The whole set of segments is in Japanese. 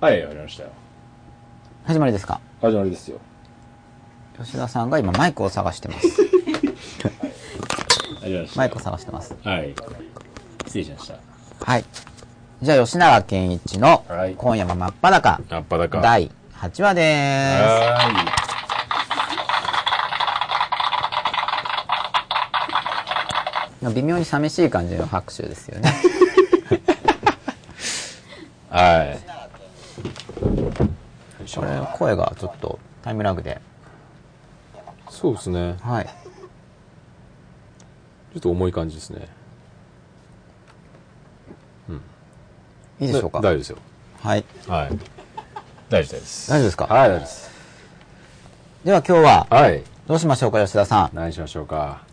はい、わかりましたよ。始まりですか？始まりですよ。吉田さんが今マイクを探してます。始まりました。マイクを探してます。はい。失礼しました。はい。じゃあ、吉永健一のはい今夜も真っ裸、あっぱだか。第8話でーす。は微妙に寂しい感じの拍手ですよね。ーい。はい。声がちょっとタイムラグで。そうですね。はい。ちょっと重い感じですね。いいでしょうか？だ大丈夫ですよ。はい。はい。大丈夫です。大丈夫ですか？はい、大丈夫です。では今日は、はい。どうしましょうか、吉田さ何しましょうか。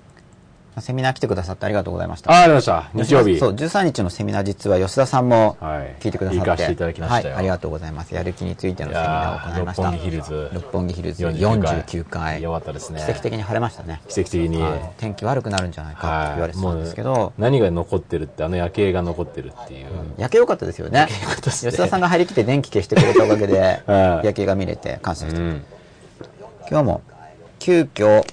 ん。セミナー来てくださってありがとうございました。あ、ありがとうございました。日曜日。そう、13日のセミナー実は吉田さんもはい聞いてくださって。行かせていただきましたよはい、ありがとうございます。やる気についてのセミナーを行いました。六本木ヒルズ六本木ヒルズ49 49回。よかったですね。奇跡的に晴れましたね。奇跡的に。はい天気悪くなるんじゃないかって言われてたんですけど、もう何が残ってるって、あの夜景が残ってるっていう。夜景良かったですよね。吉田さんが入りきって電気消してくれたおかげで、はい夜景が見れて感謝してうん。今日も急遽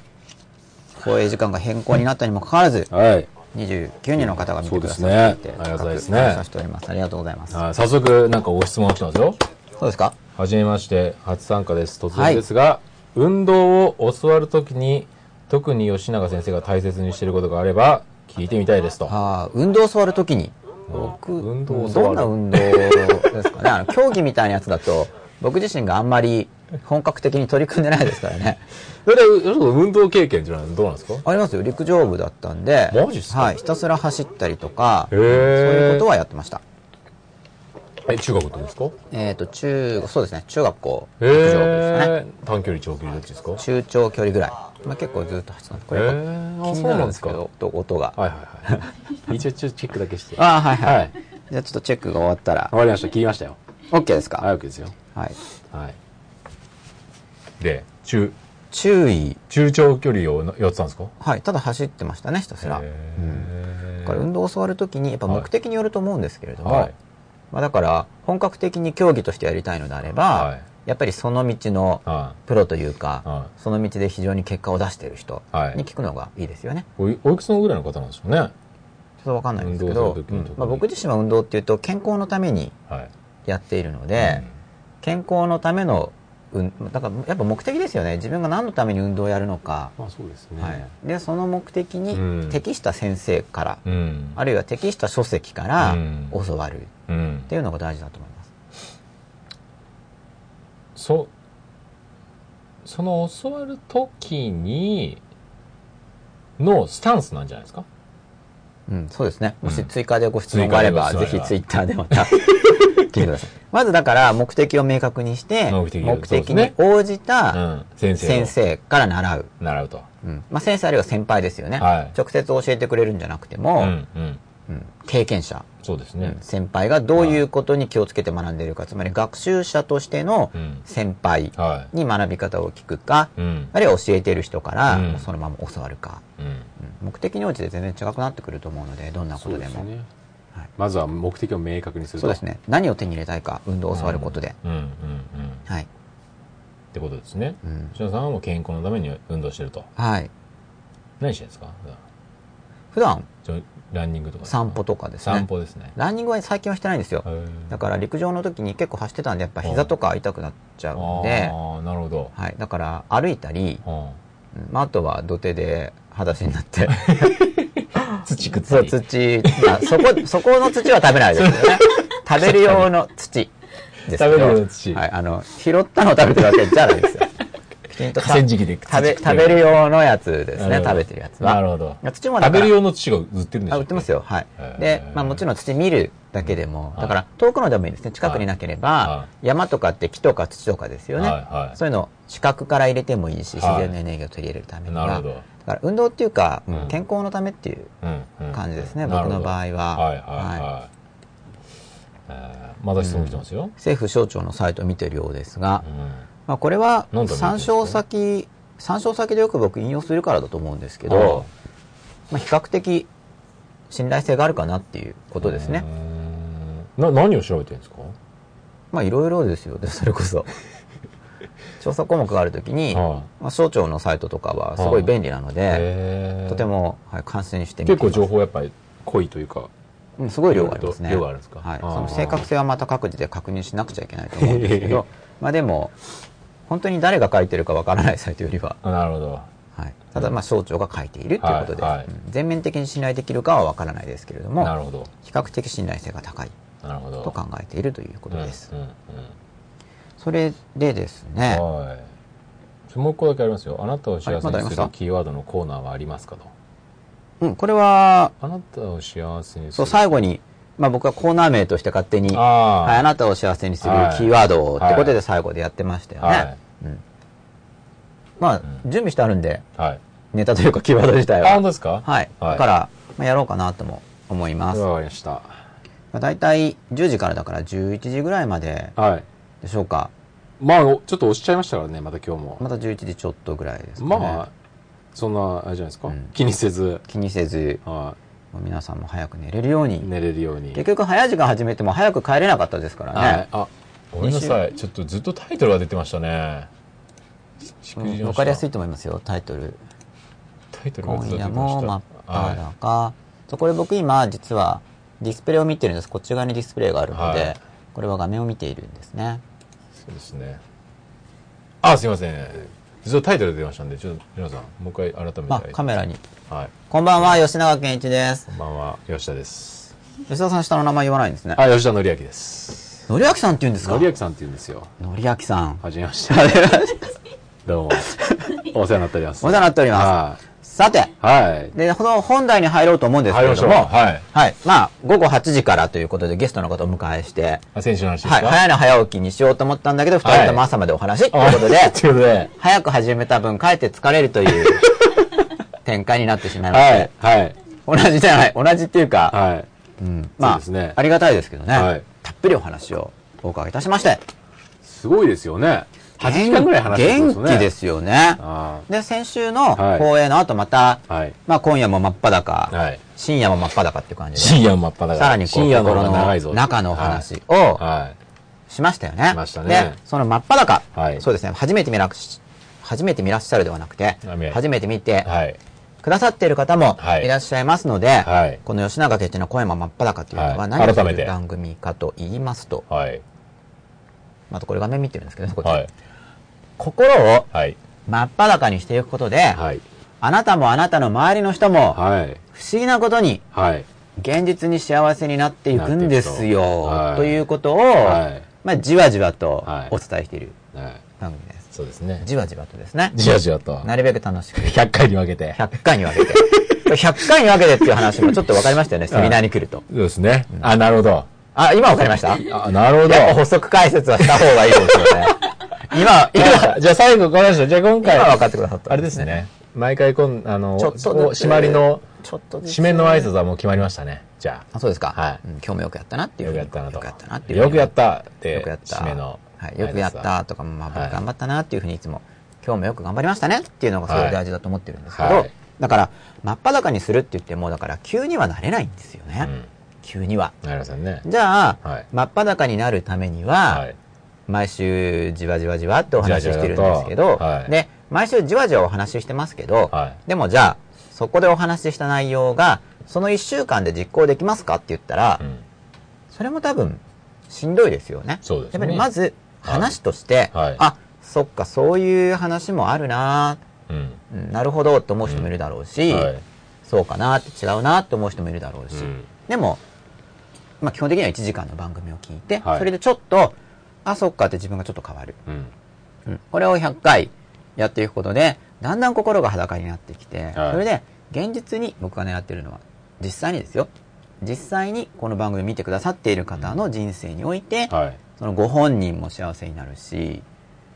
放映時間が変更になったにもかかわらずはい。29人の方が見てくださっていて、ありがとうございます。ねありがとうございます。はい。早速、なんかご質問来てますよ。そうですか？はじめまして、初参加です。突然ですが、運動を教わるときに、特に吉永先生が大切にしていることがあれば、聞いてみたいですと。ああ運動を教わるときに？僕運動どんな運動ですかね？あの競技みたいなやつだと僕自身があんまり本格的に取り組んでないですからね。それで、運動経験っていうのはどうなんですか？ありますよ。陸上部だったんでマジっすか？はい、ひたすら走ったりとかへそうーいうことはやってました。え、中学ってことですか？えっ、と中そうですね。中学校陸上部ですかね。短距離、長距離どっちですか？はい中長距離ぐらい、まあ、結構ずっと走ってたんです。これ気になるんですけど音音が。はいはい。一応ちょっとチェックだけして。ああはいはい、はい。じゃあちょっとチェックが終わったら。わかりました。聞きましたよ。OK ですか？早くですよ。はい。はい。で、中、注意。中長距離をやってたんですか？はいただ走ってましたねひたすら。へだから運動を教わるときにやっぱ目的によると思うんですけれども、はい。まあ、だから本格的に競技としてやりたいのであれば、はい。やっぱりその道のはプロというか、はその道で非常に結果を出している人はい。に聞くのがいいですよね。い。おいおいくつのぐらいの方なんでしょうね？ちょっとわかんないんですけどうんまあ、僕自身は運動っていうと健康のためにはい。やっているので、健康のための、うん、だからやっぱ目的ですよね自分が何のために運動をやるのか、まあそうですね。はい、でその目的うんに適した先生から、うん。うん。あるいは適した書籍からうん教わるっうん。ていうのが大事だと思います。そ、その教わるときに、のスタンスなんじゃないですか？うん、そうですね。もしうん追加でご質問があれば、ぜひツイッターでまた 聞いてください。まずだから目的を明確にして、目的に応じうたん。先生から習う。習うと。うんまあ、先生あるいは先輩ですよね、はい直接教えてくれるんじゃなくてうも、ん。うん。うん経験者、そうですね。先輩がどういうことに気をつけて学んでいるか、つまり学習者としてのうん先輩はに学び方を聞くか、い。うん。あるいは教えている人からそのまま教わるか、うん。うん目的に応じて全然違くなってくると思うので、どんなことでも。ですねはい。まずは目的を明確にすると。そうですね。何を手に入れたいか、運動を教わることで。うん。うん。うん。っはい。てことですね。うん。さんはもう健康のために運動してると。はい。何してるんですか？普段ランニングとか散歩とかですね。散歩ですね。ランニングは最近はしてないんですよだから陸上の時に結構走ってたんで、やっぱ膝とか痛くなっちゃうんで、ああ、なるほど。はい。だから歩いたり、まあ、あとは土手で裸足になって、土くっつそう、い土、まあ、そこ、そこの土は食べないですけどね。食べる用の土です食べる用の土はい。あの、拾ったのを食べてるわけじゃないですよ。きちんと河川敷で食べ、土食べる用のやつですね、食べてるやつは。なるほど。土も食べる用の土が売ってるんでしょあ、売ってますよ。はい。で、まあもちろん土見るだけでも、はい。だから遠くのでもいいですね。近くになけれはば、山とかって木とか土とかですよね。はいはい。そういうのを視覚から入れてもいいし、自はい。然のエネルギーを取り入れるためには。なるほど。だから運動っていうか、健康のためっていう感じですね、僕の場合は。はいはいはい。えーまだ質問来てますよ。政府省庁のサイトを見てるようですが、うんまあ、これは参照先、参照先でよく僕引用するからだと思うんですけど、まあ、比較的信頼性があるかなっていうことですね。な何を調べてるんですか？まあいろいろですよね、それこそ。調査項目があるときに、はまあ、省庁のサイトとかはすごい便利なので、とても、はい、観戦してみて結構情報報やっぱり濃いというか。うんすごい量がありますね。量があるんですか？はい。その正確性はまた各自で確認しなくちゃいけないと思うんですけど、まあでも、本当に誰が書いてるかわからないサイトよりは、あなるほど。はい。ただ、まあ、省庁が書いているということで、はいはいうん全面的に信頼できるかはわからないですけれども、なるほど。比較的信頼性が高いなるほど。と考えているということです。うんうんそれでですうんね、はい。もう一個だけありますよ。あなたを幸せにするキーワードのコーナーはありますかと。うん、これは、あなたを幸せにすそう、る。最後に、まあ僕はコーナー名として勝手に、あはい、ああなたを幸せにするはいキーワードってことで最後でやってましたよね。はいうん、まあ、準備してあるんで、はい。ネタというかキーワード自体あ、は。本当ですか？はい。だから、まあ、やろうかなとも思います。まわかりました。あ、大体10時からだから11時ぐらいまではい。でしょうか。まあ、おちょっと押しちゃいましたからね、また今日も。また11時ちょっとぐらいですかね。まあ、そんな、あれじゃないですか？うん気にせず、気にせず、はもう皆さんも早く寝れるようい。に。寝れるように。結局早い時間始めても早く帰れなかったですからね。はい。あ、ごめんなさい。ちょっとずっとタイトルが出てましたね。しくじりましたわかりやすいと思いますよ、タイトル。タイトルが今夜ずっと出てました。も真っはい裸。そうこれ僕今実はディスプレイを見てるんです。こっち側にディスプレイがあるので、はいこれは画面を見ているんですね。そうですね。あ、すいません。ずっとタイトル出てましたんで、ちょっと皆さん、もう一回改めて。あ、カメラに。はい。こんばんは、吉永健一です。こんばんは、吉田です。吉田さん下の名前言わないんですね。あ、吉田紀明です。のりあきさんって言うんですか？紀明さんって言うんですよ。のりあきさん。はじめまして。どうも。お世話になっております。お世話になっております。はさて、い。はい。で、この本題に入ろうと思うんですけ。れども、はい。はい。まあ、午後8時からということでゲストの方をお迎えして、あ、選手の話ですか？はい。早寝早起きにしようと思ったんだけど、二人とも朝までお話ということで、ということで、早く始めた分、かえって疲れるという展開になってしまいまして、はい。はい。同じじゃない、同じっていうか、はい。うん、まあ、ねありがたいですけどね、はいたっぷりお話をお伺いいたしまして、すごいですよね。8時間ぐらい話してますよね。元気ですよね。あで、先週のはい放映の後また、あ。はい。まあ今夜も真っ裸、はい。深夜も真っ裸っていう感じで、深夜真っ裸。さらにこう、心。の中のお話をはい。しましたよね。しましたねで、その真っ裸、はいそうですね、初めて見らし、初めて見らっしゃるではなくて初めて見てはい。くださっている方もはいいらっしゃいますので、はいこの吉永家のは声も真っ裸っていうのははい何をする番組かと言いますと、はい。またこれ画面見てるんですけどね、こっちはい。心をはい。真っ裸にしていくことで、はい。あなたもあなたの周りの人も、はい。不思議なことに、はい。現実に幸せになっていくんですよ、はいということを、はいまあ、じわじわとはいお伝えしているはい。番組です。そうですね。じわじわとですね。じわじわと。なるべく楽しく。100回に分けて。100回に分けて。100回に分けてっていう話もちょっと分かりましたよね、セミナーに来ると。そうですね。あ、なるほど。あ、今分かりました？あ、なるほど。補足解説はした方がいいですよね。今、今、じゃあ最後、この人、じゃあ今回、今分かってくださったあれですね。毎回こん、あの、ちょっとずつお締まりの、ちょっと締めの挨拶はもう決まりましたね。じゃあ、そうですか。はいうん今日もよくやったなっていあ。う。よくやったなと。よくやったなっていう。よくやったって、よくやった。締めの。はい。よくやったとか、まあ、僕はい頑張ったなっていうふうにいつも、今日もよく頑張りましたねっていうのがすごい大事だと思ってるんですけどはい、だから、真っ裸にするって言っても、だから急にはなれないんですよね。急には。なりませんね。じゃあ、はい真っ裸になるためには、はい。毎週じわじわじわってお話ししてるんですけど、はいで、毎週じわじわお話ししてますけど、はいでもじゃあ、そこでお話しした内容が、その1週間で実行できますかって言ったら、うんそれも多分、しんどいですよね。そうですねやっぱりまず、話として、はいあ、そっか、そういう話もあるなうん。うんなるほどと思う人もいるだろうし、はい。そうかなって違うなって思う人もいるだろうし、うんでも、まあ基本的には1時間の番組を聞いて、はいそれでちょっと、あ、そっかって自分がちょっと変わる。うん。うんこれを100回やっていくことで、だんだん心が裸になってきて、はいそれで、現実に僕が狙ってるのは、実際にですよ。実際にこの番組見てくださっている方の人生において、はい。そのご本人も幸せになるし、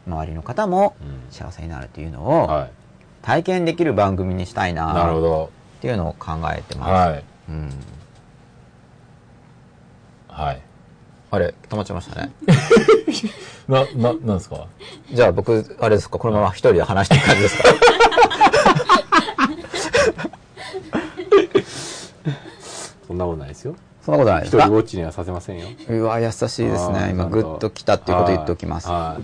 周りの方もうん幸せになるというのをはい。体験できる番組にしたいななるほど。っていうのを考えてます。はい。うん、はい。あれ、止まっちゃいましたね。な、な、なんですか？じゃあ僕、あれですか、このまま一人で話していく感じですか？そんなことないですよ。そんなことないで一すか？人ウォッチにはさせませんよ。うわ、優しいですあね。今、グッと来たっていうことを言っておきます。は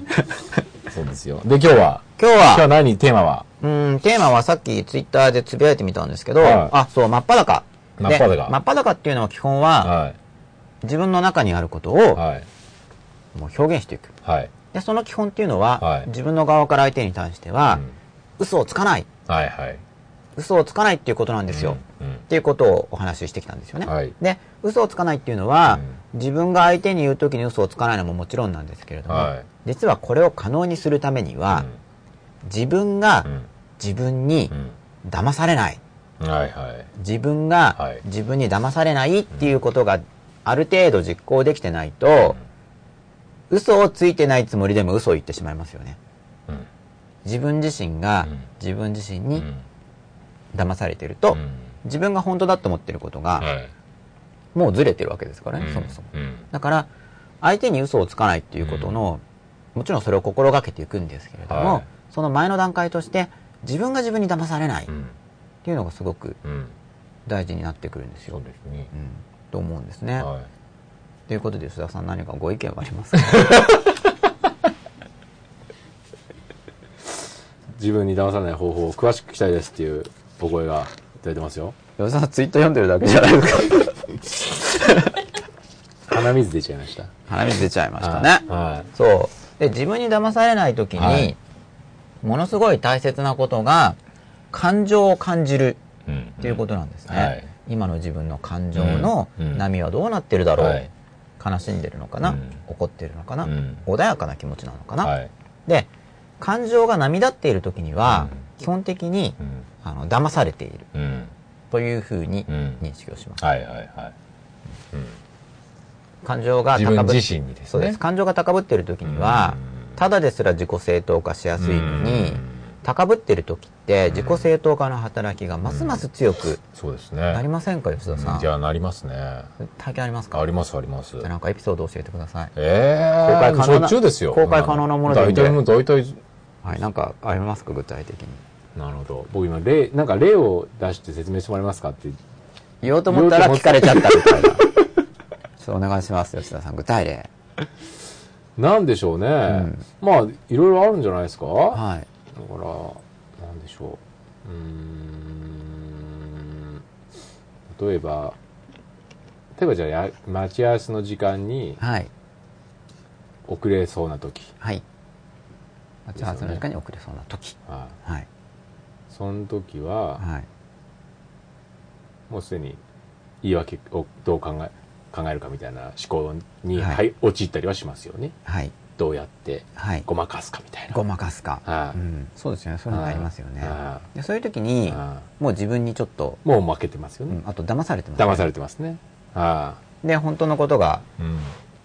い。そうですよ。で、今日は？今日今日はは、何？テーマは？うん、テーマはさっきツイッターでつぶやいてみたんですけど、はいあ、そう、真っ裸。で真っ裸真っ裸っていうのは基本は、はい。自分の中にあることをはい。もう表現していく。はい。で、その基本っていうのは、はい自分の側から相手に対しては、嘘をつかない。はいはい。嘘をつかないっていうことなんですよ。うんうん。っていうことをお話ししてきたんですよね。はい。で、嘘をつかないっていうのは、自分が相手に言うときに嘘をつかないのももちろんなんですけれども、はい。実はこれを可能にするためには、自分がうん。自分にうん。騙されない。うんはいはい。自分がはい。自分に騙されないっていうことがある程度実行できてないと、嘘をついてないつもりでも嘘を言ってしまいますよね。うん。自分自身がうん。自分自身にうん騙されてると、うん自分が本当だと思ってることが、はい。もうずれてるわけですからね、うんそもそも。うんだから、相手に嘘をつかないっていうことの、もちろんそれを心がけていくんですけれども、はいその前の段階として、自分が自分に騙されないっうんていうのがすごくうん大事になってくるんですよ。そうですね。うん、と思うんですね。はということで、吉田さん何かご意見はありますか？自分に騙されない方法を詳しく聞きたいですっていうお声がいただいてますよ。吉田さんツイッター読んでるだけじゃないですか。鼻水出ちゃいました。鼻水出ちゃいましたね。はそう。で、自分に騙されないときに、はいものすごい大切なことが、感情を感じるい。うんっていうことなんですね。はい今の自分の感情のうんうん波はどうなってるだろう、はい悲しんでるのかな、うん怒ってるのかな、うん穏やかな気持ちなのかな、はい。で、感情が波立っている時には、うん基本的に、うんあの、騙されているうん。というふうにうん認識をします。はいはいはい。感情が高ぶっ自身にですね。そうです。感情が高ぶっている時には、ただですら自己正当化しやすいのに、高ぶっている時って自己正当化の働きがますます強くそうですね。なりませんか、吉田さん？じゃあなりますね。体験ありますか？ありますありますじゃあ。なんかエピソード教えてください。ええ公開可能なしょっちゅうですよ。公開可能なもので大体もう大体、はい、なんかありますか、具体的に。なるほど。僕今、例、なんか例を出して説明してもらえますかって。言おうと思ったら聞かれちゃったみたいな。ちょっと お願いします、吉田さん。具体例。なんでしょうね。んまあ、いろいろあるんじゃないですかだかはい。ら、なんでしょう。うーん。例えば、例えばじゃあや、待ち合わせの時間にはい。遅れそうな時。はい。待ち合わせの時間に遅れそうな時。はいはい。その時は、はい。もうすでに言い訳をどう考え、考えるかみたいな思考に、はいはい、陥ったりはしますよね。はい。どうやってはい。ごまかすかみたいな。ごまかすか。はいうん。そうですよね。そういうのがありますよねは。でそういう時に、はもう自分にちょっと、もう負けてますよね。うん、あと騙されてます、騙されてますね。はで、本当のことがうん。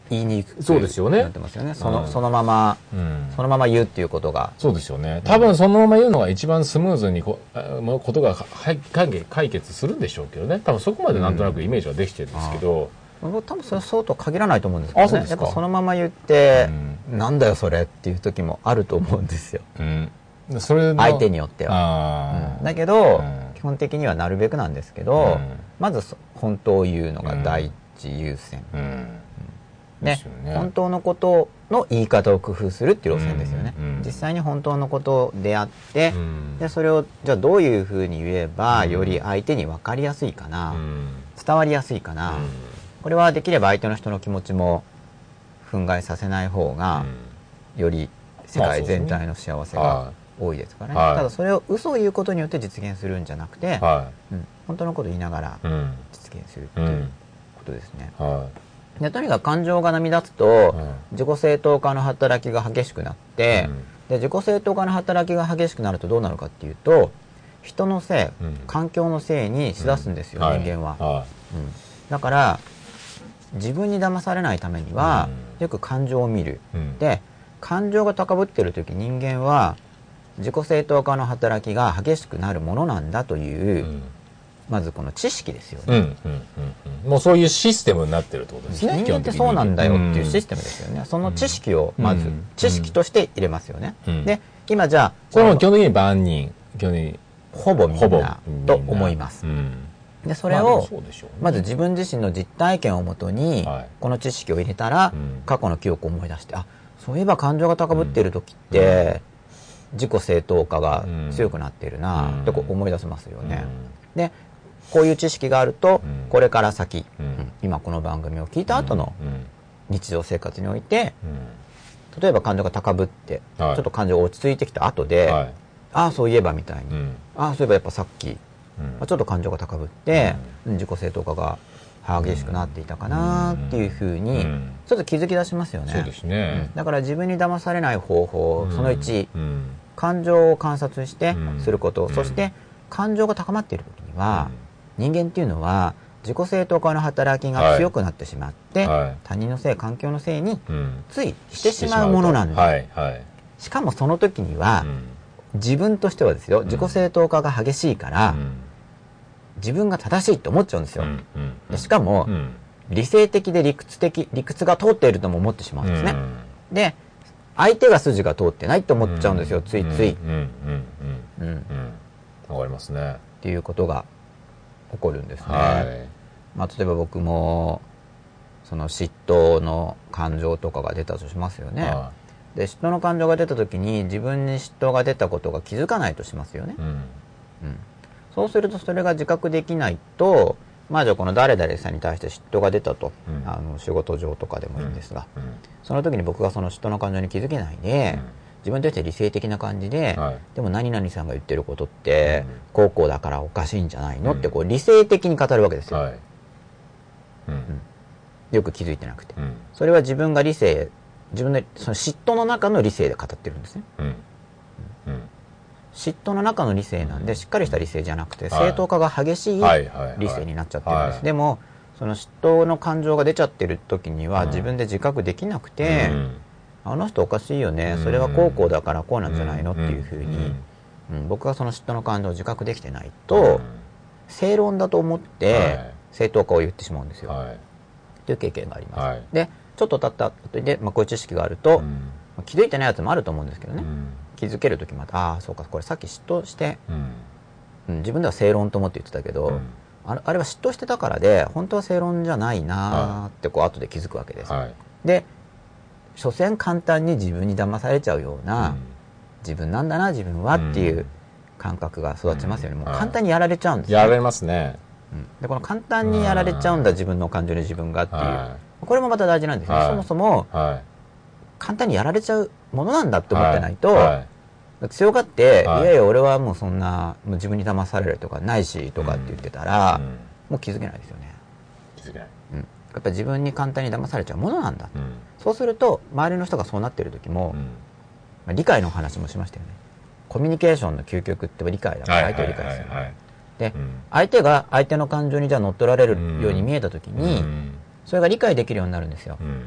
言いにくくそうですよねなってますよね。その、うんそのまま、うん。そのまま言うっていうことが。そうですよね。多分そのまま言うのが一番スムーズにこ、ことがはい解決するんでしょうけどね。多分そこまでなんとなくイメージはできてるんですけど、僕多分それはそうとは限らないと思うんですけどね。やっぱそのまま言って、なんだよそれっていう時もあると思うんですよ。うん。でそれの相手によっては。あうんだけど、うん基本的にはなるべくなんですけど、うんまずそ本当を言うのが第一優先。あ。うん。ね本当のことの言い方を工夫するっていう路線ですよね。うんうん実際に本当のことであって、うんでそれをじゃあどういうふうに言えば、うんより相手に分かりやすいかな、うん伝わりやすいかな、これはできれば相手の人の気持ちも憤慨させない方が、より世界全体の幸せがは多いですからね、はいただそれを嘘を言うことによって実現するんじゃなくて、い。はうん本当のことを言いながらい。うん。実現するってう。いうんことですね、はでとにかく感情が波立つと、うん。自己正当化の働きが激しくなって、うん。で自己正当化の働きが激しくなるとどうなるかっていうと人のせい、うん。環境のせいにしだすんですよ、い。人間は、はうん。だから自分に騙されないためには、よく感情を見る。で感情が高ぶってる時人間は自己正当化の働きが激しくなるものなんだという、うん。まずこの知識ですよね、もうそういうシステムになってるってことですね。人間ってそうなんだよっていうシステテムですよね、その知識をまず、うん。知識として入れますよね、うん。で今じゃあム。これも基本的に万人。基本的に。ほぼみほぼんな。と思います、うん。でそれをまず自分自身の実体験をもとにはい。この知識を入れたらうん。過去の記憶を思い出してあそういえば感情が高ぶっている時って自己正当化が強くなっているなってこう思い出せますよね。でこういう知識があるとうん。これから先今この番組を聞いた後のうん。日常生活においてうん。例えば感情が高ぶってちはい。ょっと感情が落ち着いてきた後ではい。ああそういえばみたいにうん。ああそういえばやっぱさっきうん。まあちょっと感情が高ぶって、うん。自己正当化が激しくなっていたかなっていうふうにうん。ちょっと気づき出しますよね。そうですうねん。だから自分に騙されない方法、その1、うん。感情を観察してうん。すること、うん。そして感情が高まっている時には、人間っていうのは自己正当化の働きが強くなってしまって、はい。他人のせい環境のせいにうん。ついしてしまうものなんだ、はいはい。しかもその時には、うん。自分としてはですよ自己正当化が激しいから、うん。自分が正しいって思っちゃうんですよ、でしかも、うん。理性的で理屈的理屈が通っているとも思ってしまうんですね、うん。で相手が筋が通ってないと思っちゃうんですよ、ついつい、うんわかりますね。ていうことが起こるんですね、はい。まあ、例えば僕もその嫉妬の感情とかが出たとしますよね、はで嫉妬の感情が出た時に自分に嫉妬が出たことが気づかないとしますよね。い、うん。うん、そうするとそれが自覚できないとまあじゃあこの誰々さんに対して嫉妬が出たと、うん。あの仕事上とかでもいいんですが、うん。その時に僕がその嫉妬の感情に気づけないで、うん自分として理性的な感じで、はい。でも何々さんが言ってることって、うん。こうこうだからおかしいんじゃないの、うん。ってこう理性的に語るわけですよ、はい。うん。よく気づいてなくて、うん。それは自分が理性自分のその嫉妬の中の理性で語ってるんですね。嫉妬の中の理性なんでしっかりした理性じゃなくてはい。正当化が激しい。理性になっちゃってるんです、はい。でもその嫉妬の感情が出ちゃってる時にはうん。自分で自覚できなくて、うんあの人おかしいよね。うん。それはこうこうだからこうなんじゃないの？っていうふうに、うん。うん。僕がその嫉妬の感情を自覚できてないと、正論だと思って、はい。正当化を言ってしまうんですよ、はい。という経験があります、はい。でちょっと経った後で、まあ、こういう知識があると、うん。まあ気づいてないやつもあると思うんですけどね、うん。気づける時またああそうかこれさっき嫉妬して、うん。うん、自分では正論と思って言ってたけど、うん。あれあれは嫉妬してたからで本当は正論じゃないなーってこう後で気づくわけです、はい。で所詮簡単に自分に騙されちゃうような、うん。自分なんだな自分はっていううん。感覚が育ちますよね、もうはい簡単にやられちゃうんですよ。やられますね。うん。でこの簡単にやられちゃうんだ自分の感情に自分がっていう、はこれもまた大事なんですね、はい。そもそもいはい。簡単にやられちゃうものなんだって思ってないと、はい。強がって、はい。い、やいや俺はもうそんなもう自分に騙されるとかないしとかって言ってたら、うん。もう気づけないですよね、気づけない。うん、やっぱり自分に簡単に騙されちゃうものなんだ、うんそうすると周りの人がそうなってる時も、うん。まあ理解の話もしましたよね。コミュニケーションの究極って理解だから相手を理解する、で、うん。相手が相手の感情にじゃあ乗っ取られるように見えた時に、うん。それが理解できるようになるんですよ、うん。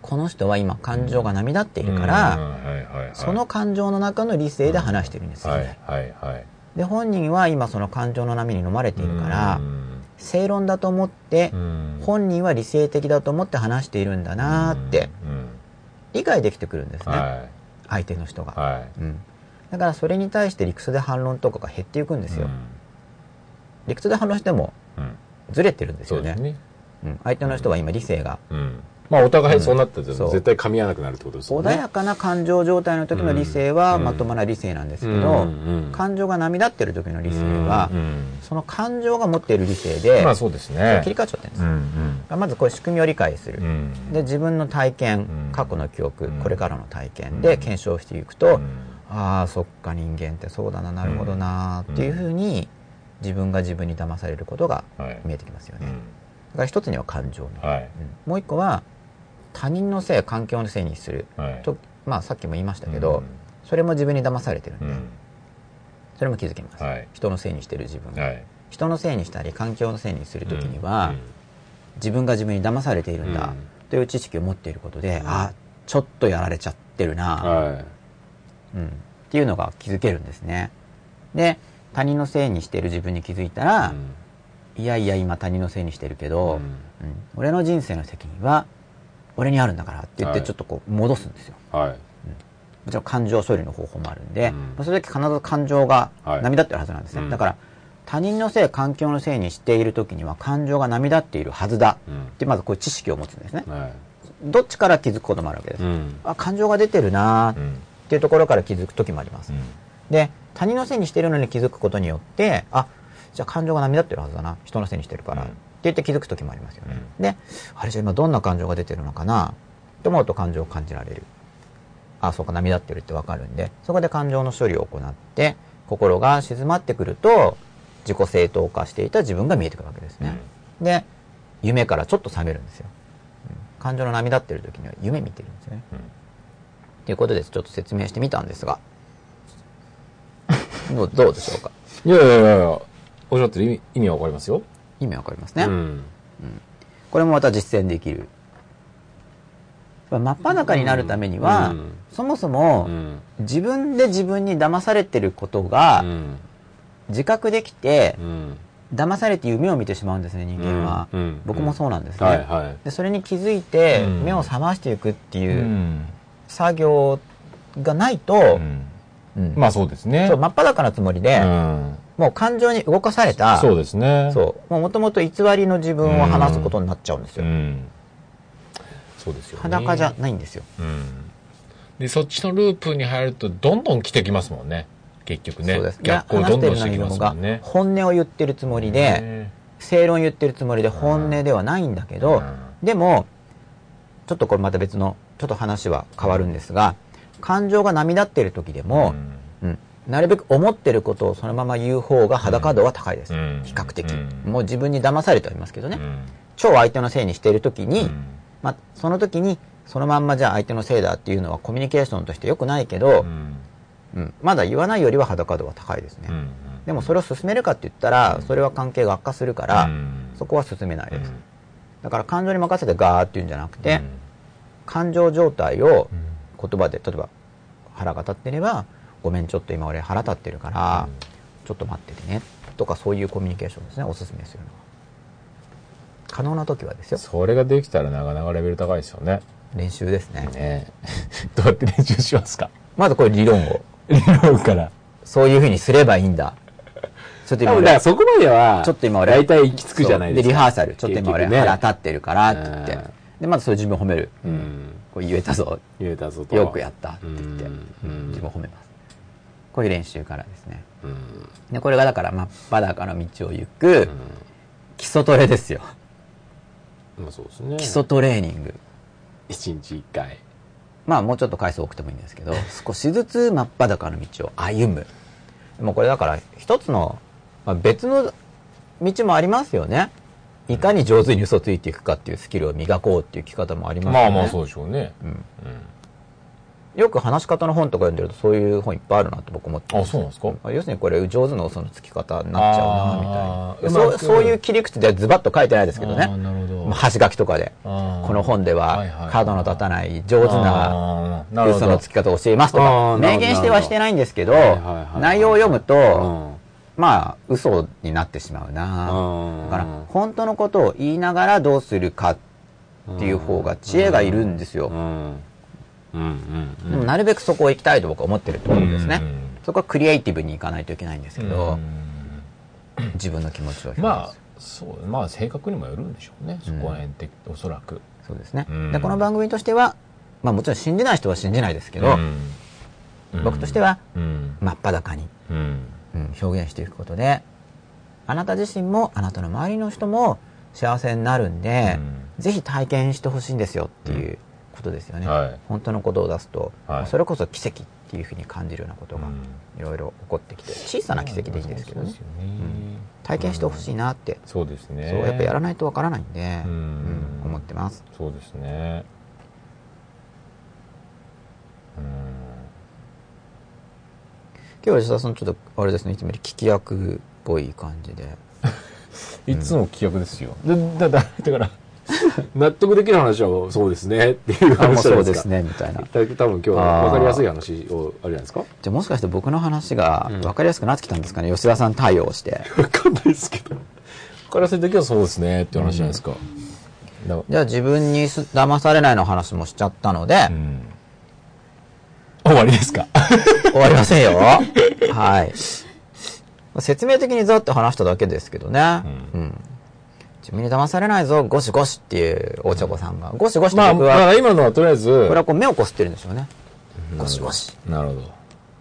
この人は今感情が波立っているから、その感情の中の理性で話してるんですよ、はいはいはい。で本人は今その感情の波に飲まれているから、うん正論だと思って、うん。本人は理性的だと思って話しているんだなーってうん理解できてくるんですね、は相手の人が、いはい。うん、だからそれに対して理屈で反論とかが減っていくんですよ、理屈で反論してもうんうん。ずれてるんですよね。そうですね。うん、相手の人は今理性がうんまあお互いそうなったらそう。絶対噛み合わなくなるってことですよね。穏やかな感情状態の時の理性はうん。まともな理性なんですけうんど、うん。感情が波立ってる時の理性は、うんその感情が持っている理性で、まあそうですね。切り替わっちゃってるんです、うんまずこういう仕組みを理解する、うん。うんで自分の体験、うん。過去の記憶、うん。これからの体験で検証していくと、うん。ああそっか人間ってそうだななるほどなっていうふうに自分が自分に騙されることがはい。見えてきますよね、うん。だから一つには感情の、はい。うん。もう一個は他人のせい環境のせいにする。はい。と、まあさっきも言いましたけど、それも自分に騙されてるんで、うん。それも気づきます、はい。人のせいにしてる自分、はい。人のせいにしたり環境のせいにする時には、うん。自分が自分に騙されているんだ、うん。という知識を持っていることで、あちょっとやられちゃってるな、はうん、っていうのが気づけるんですね。で他人のせいにしている自分に気づいたら、いやいや今他人のせいにしてるけど、うん。うん。俺の人生の責任は俺にあるんだからって言ってはい。ちょっとこう戻すんですよ、はい。もちろん感情処理の方法もあるんで、うん。まあその時必ず感情がはい。波立ってるはずなんですね、うん。だから他人のせい、環境のせいにしている時には感情が波立っているはずだ。うん。って、まずこういう知識を持つんですね。はい。どっちから気づくこともあるわけです。うん。あ、感情が出てるなーっうん。ていうところから気づく時もあります。うん。で、他人のせいにしてるのに気づくことによって、あ、じゃあ感情が波立ってるはずだな。人のせいにしてるから。うんって言って気づく時もありますよね。で、あれじゃあ今どんな感情が出てるのかな？と思うと感情を感じられる。あ、そうか、波立ってるってわかるんで、そこで感情の処理を行って、心が静まってくると、自己正当化していた自分が見えてくるわけですね。で、夢からちょっと覚めるんですよ。うん感情の波立ってる時には夢見てるんですよね。ということで、ちょっと説明してみたんですが、どうどうでしょうか？いやいやいやいや、おっしゃってる意味意味はわかりますよ。意味わかりますね。うん。これもまた実践できる。真っ裸になるためには、うん。そもそも、うん。自分で自分に騙されてることがうん。自覚できてう、ん。騙されて夢を見てしまうんですね、人間は。うん。うん。僕もそうなんですね。はいはい。でそれに気づいて、うん。目を覚ましていくってういうん。作業がないと、うん。まあそうですね。真っ裸なつもりで、うんもう感情に動かされた、そうですね。そう。もともと偽りの自分を話すことになっちゃうんですよ。うん。そうですよね。裸じゃないんですよ。うん。で、そっちのループに入ると、どんどん来てきますもんね。結局ね。そうです。逆行どんどんしてきますもんね。本音を言ってるつもりで、ね正論言ってるつもりで本音ではないんだけど、でも、ちょっとこれまた別の、ちょっと話は変わるんですが、感情が波立ってる時でも、うんなるべく思ってることをそのまま言う方が裸度は高いです。うん。比較的、うん。もう自分に騙されてはいますけどね。うん。超相手のせいにしている時に、うん。まあ、その時に、そのまんまじゃあ相手のせいだっていうのはコミュニケーションとして良くないけど、うん。うん。まだ言わないよりは裸度は高いですね。うん。でもそれを進めるかって言ったら、それは関係が悪化するから、うん。そこは進めないです。うん。だから感情に任せてガーって言うんじゃなくて、感情状態をうん。言葉で、例えば腹が立ってれば、ごめんちょっと今俺腹立ってるから、ちょっと待っててね、とかそういうコミュニケーションですね、おすすめするのは。可能な時はですよ。それができたらなかなかレベル高いですよね。練習ですね。ね どうやって練習しますか？まずこれ理論を。理論から。そういうふうにすればいいんだ。ちょっと今だから俺、そこまでは、ちょっと今俺、大体行き着くじゃないですか。で、リハーサル。ちょっと今俺腹立ってるからって言ってうん。で、まずそれ自分を褒める。うん。これ言えたぞ。言えたぞと。よくやったって言って、自分を褒めます。こういう練習からですね。うん。で、これがだから真っ裸の道を行く、基礎トレですよ。まあそうですね。基礎トレーニング。一日一回。まあもうちょっと回数多くてもいいんですけど、少しずつ真っ裸の道を歩む。もうこれだから一つの、まあ、別の道もありますよね。いかに上手に嘘ついていくかっていうスキルを磨こうっていう聞き方もありますよね。まあまあそうでしょうね。うんよく話し方の本とか読んでるとそういう本いっぱいあるなって僕思ってあ、そうなんですか？要するにこれ上手な嘘のつき方になっちゃうなみたいな。そういう切り口でズバッと書いてないですけどね。端書きとかで。この本では角の立たない上手な嘘のつき方を教えますとあか明言してはしてないんですけど内容を読むうとん。まあ嘘になってしまうな。だから本当のことを言いながらどうするかっていう方が知恵がいるんですよでもなるべくそこを行きたいと僕は思ってるところですね。うんそこはクリエイティブに行かないといけないんですけどうん自分の気持ちを表現する。まあ、そう、まあ性格にもよるんでしょうね。そこら辺って、おそらく。そうですね。うん。でこの番組としてはまあもちろん信じない人は信じないですけどうん。僕としてはうん。真っ裸にうん。うん表現していくことであなた自身もあなたの周りの人も幸せになるんで、ぜひ体験してほしいんですよっていうことですよね、はい。本当のことを出すと、はい。それこそ奇跡っていうふうに感じるようなことがうん。いろいろ起こってきて小さな奇跡でいいんですけどね。そうですよね。体験してほしいなって、そうですね。そうやっぱやらないとわからないんで、うん。うん思ってます。そうですね。うん。今日は吉田さんちょっとあれですねいつもより聞き役っぽい感じで。いつも規約ですよ。だ、だ、だ、だから、納得できる話はそうですねっていう話じゃなそですいうですか。ねみたいな多分今日は分かりやすい話を、あれじゃないですかじゃあもしかして僕の話が分かりやすくなってきたんですかね、吉田さん対応して分かんないですけど。からせるときはそうですねっていう話じゃないですか。だじゃあ自分にす騙されないの話もしちゃったので、うん。終わりですか？終わりませんよ。はい。説明的にざって話しただけですけどね。ううん。自分に騙されないぞ、ゴシゴシっていうお茶子さんが。ゴシゴシってまあ、僕は、まあ、今のはとりあえず、これはこう目をこすってるんでしょうね。ゴシゴシ。なるほ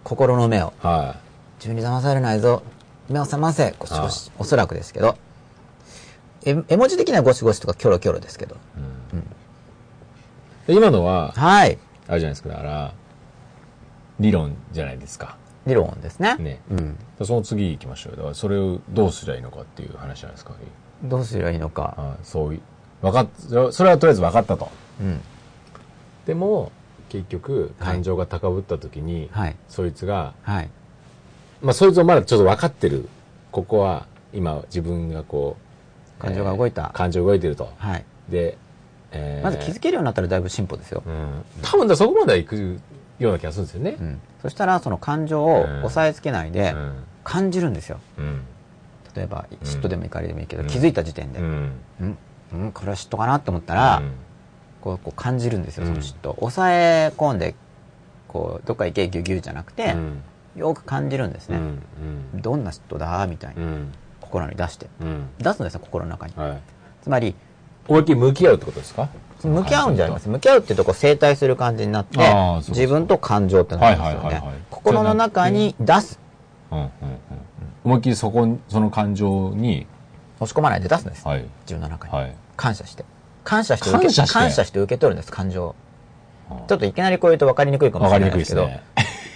心の目を。ど。は自分に騙されないぞ。目を覚ませ。ゴシゴシ。おそらくですけど。え絵文字的にはゴシゴシとかキョロキョロですけど。い。で今のは、はい。あれじゃないですか、だから、理論じゃないですか。理論ですね。ね。うん。その次行きましょうよ。だから、それをどうすりゃいいのかっていう話じゃないですか。どうすればいいのか。はいそういかっ、それはとりあえず分かったと。うん。でも結局はい感情が高ぶった時に、はい。そいつがはい。まあそいつはまだちょっと分かってるここは今自分がこう感情が動いたえー感情が動いてるとはい。で、えーまず気づけるようになったらだいぶ進歩ですよ。うん、多分だそこまではいくような気がするんですよねう、ん。そしたら、その感情を押さえつけないで、感じるんですよ。うん例えば、嫉妬でも怒りでもいいけど、うん。気づいた時点で、ううん、んうん、これは嫉妬かな？って思ったら、うん。こうこう感じるんですよ、そのうん嫉妬。抑え込んで、こう、どっか行けギュギュじゃなくて、うん。よく感じるんですね。うん。どんな嫉妬だ？みたいな、うん。心に出して。うん。出すんですよ、心の中に。はい。つまり、思いっきり向き合うってことですか？向き合うんじゃないです。向き合うっていうとこう整体する感じになって自分と感情ってなるんですよね。心の中に出す。うんうんうん。思いっきりそこに、その感情に、押し込まないで出すんです。はい。自分の中に。はい。感謝して。感謝して受け感謝して？感謝して受け取るんです、感情を。ちちょっといきなりこう言うと分かりにくいかもわしかりにくいですれないです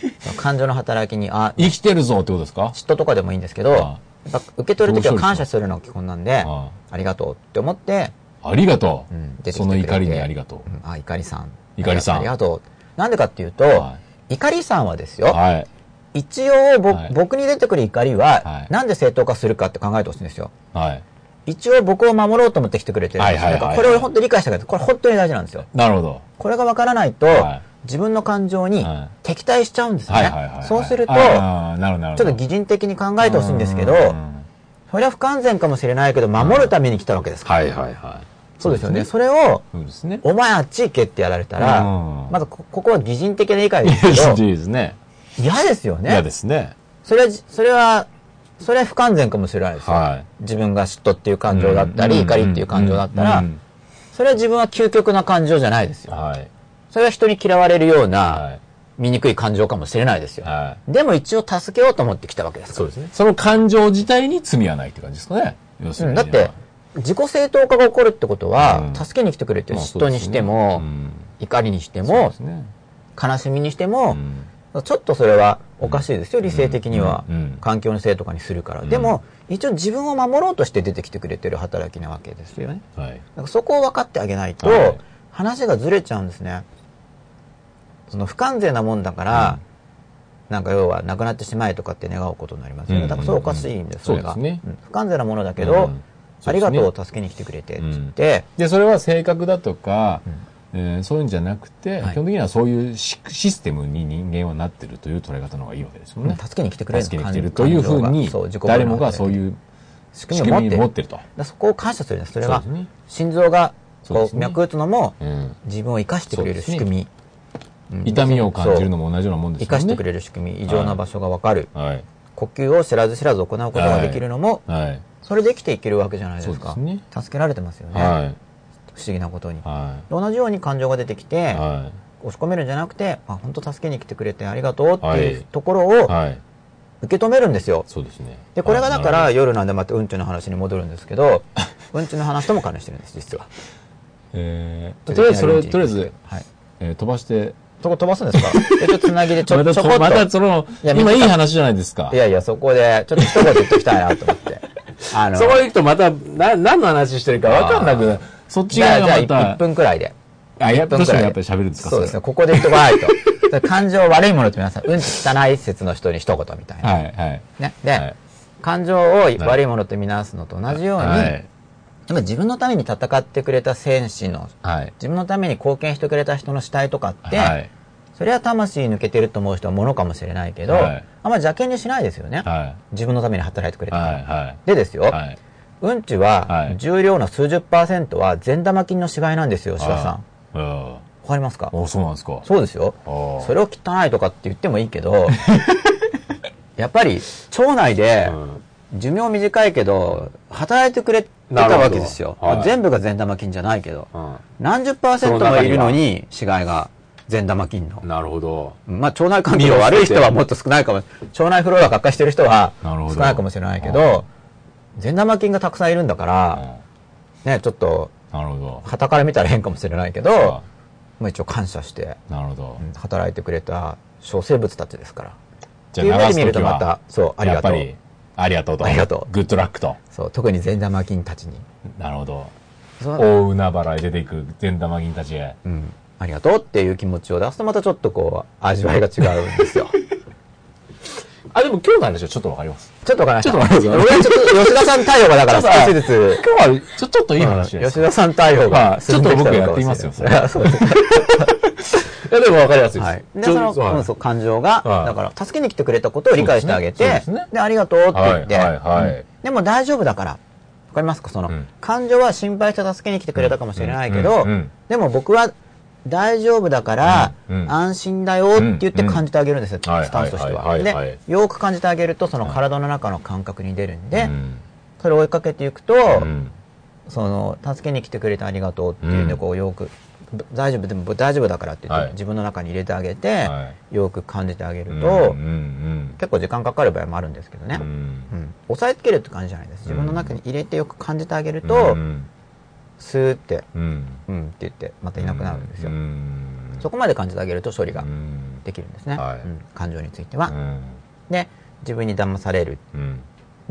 けど、ね。感情の働きに、あ、生きてるぞってことですか？嫉妬とかでもいいんですけど、あやっぱ受け取るときは感謝するのが基本なんで、あありがとうって思って、ありがとう。うん出てきてその怒りにありがとうんあ、怒りさん。怒りさんありがとう。なんでかっていうと、は怒りさんはですう。よ、はい。一応ぼ、はい僕に出てくる怒りは、はいなんで正当化するかって考えてほしいんですよ。はい。一応僕を守ろうと思って来てくれてるんですよ。これを本当に理解したから、これ本当に大事なんですよ。なるほど。これがわからないと、はい自分の感情にはい敵対しちゃうんですよね。そうすると。ちょっと擬人的に考えてほしいんですけど、うんそれは不完全かもしれないけど、守るために来たわけですから。はいはいはい。そうですよね。そそれを。お前あっち行けってやられたら、うんまずこここは擬人的な理解いですけど、いですね。嫌ですよね。嫌ですね。それは、それは、それは不完全かもしれないですよ。はい自分が嫉妬っていう感情だったり、うん怒りっていう感情だったら、うんそれは自分は究極な感情じゃないですよ。はい。それは人に嫌われるようは。ない醜い感情かもしれないですよ。はでも一応助けようと思って来たわけです。そうですねい。その感情自体に罪はないって感じですかね。要するに。うんだって、自己正当化が起こるってことは、うん助けに来てくれて嫉妬にしても、うん怒りにしてもね。悲しみにしてもう、んちょっとそれはおかしいですよ、理性的には。環境のせいとかにするから。んでも、一応自分を守ろうとして出てきてくれてる働きなわけですよね。はい。だからそこを分かってあげないとはい、話がずれちゃうんですね。その不完全なもんだから、なんか要はなくなってしまえとかって願うことになりますよね。うん。だからそうおかしいんです、それが。ね。ん。不完全なものだけどうん、ありがとそうう、助けに来てくれて、って。言って、で、それは性格だとか、えーそういうんじゃなくて、はい基本的にはそういうシシステムに人間はなってるという捉え方の方がいいわけですよね。助けに来てくれる助けに来てるというふうに誰もがそういう仕仕組みを持ってる。と。そこを感謝するんです。それは心臓がこう脈打つのもうん自分を生かしてくれる仕組み。うん痛みを感じるのも同じようなもんですよね。生かしてくれる仕組み、異常な場所がわかる。はい。呼吸を知らず知らず行うことができるのも、はい。それで生きていけるわけじゃないですか。すね助けられてますよね。はい。不思議なことに。は同じように感情が出てきて、い。は押し込めるんじゃなくて、あ、本当助けに来てくれてありがとうっていうはいところい。をはい。受け止めるんですよ。そうですね。で、これがだからはい夜なんでまたうんちの話に戻るんですけど、うんちの話とも関連してるんです、実は。えー、とりあえずそれ、とりあえず、はい。えー飛ばして、そこ飛ばすんですか？でちょっとつなぎでちょちょこっと。またその、いや今いい話じゃないですかい。やいや、そこで、ちょっと一言言っときたいなと思って。あの、そこ行くとまたな何の話してるか分かんなくなるそっちじゃあ、じゃあ側がまた、1分くらいで。あ、やっ1分くらいでどうしてもやっぱり喋るんですか？そうですね。れここで言っとかないと。で感情悪いものと皆さん、うんち汚い説の人に一言みたいな。はい、はい。ね。で、はい感情を悪いものとみなすのと同じように、は自分のために戦ってくれた戦士の、はい。自分のために貢献してくれた人の死体とかって、はい。それは魂抜けてると思う人はものかもしれないけど、はいあんま邪険にしないですよね。は自分のために働いてくれい。たから。でですよ、はい。うんちははい重量の数十パーセントは善玉菌の死骸なんですよ、柴さん。うん。わかりますか？お、そうなんですか。そうですよ。それを汚いとかって言ってもいいけど、い やっぱり腸内でうん寿命短いけど、働いてくれてたわけですよ。はい全部が善玉菌じゃないけど。うん何十パーセントもいるのに、死骸が善玉菌の。なるほど。まあ、腸内環境が悪い人はもっと少ないかも、腸内フローラが悪化してる人は少ないかもしれないけはど、善玉菌がたくさんいるんだから、ね、ちょっと、なるほど。旗から見たら変かもしれないけど、あまあ一応感謝して、なるほど。うん働いてくれた小生物たちですから。じっていう目で見るとまた、そう、ありがとう。やっぱり、ありがとうと。ありがとうグッドラックと。そう、特に善玉菌たちに。なるほど。大海原へ出ていく善玉銀たちへ。うん、ありがとうっていう気持ちを出すとまたちょっとこう、味わいが違うんですよ。あ、でも今日の話はちょっとわかります。ちょっとわかりました。ちょっとわかります。俺はちょっと 吉田さん対応がだから少しずつ。今日はちょ、ちょっといい話です。吉田さん対応まがあちょっと僕やってみますよ進んできたのかもしれない いや、でもわかりやすいです。はい。で、その、はい。うんそう、感情が、はい。だから、助けに来てくれたことを理解してあげて、でそうですね。ですねありがとうって言って、はいはいはい。うん。でも大丈夫だから、わかりますか？その、うん。感情は心配して助けに来てくれたかもしれないけど、うん。でも僕は大丈夫だから、安心だよって言って感じてあげるんですよ、スタンスとしては。で、よーく感じてあげると、その体の中の感覚に出るんで、うん。それを追いかけていくと、うん。その、助けに来てくれてありがとうっていうんで、うん。こう、よく、大丈夫、でも大丈夫だからって言って、はい。自分の中に入れてあげて、はよく感じてあげると、結構時間かかる場合もあるんですけどね。うん。うん。押さえつけるって感じじゃないです。自分の中に入れてよく感じてあげるうんと、うんスーって、うんうんって言って、またいなくなるんですよ。うんそこまで感じてあげると処理がうんできるんですね。はいうん感情については。うんで、自分に騙される。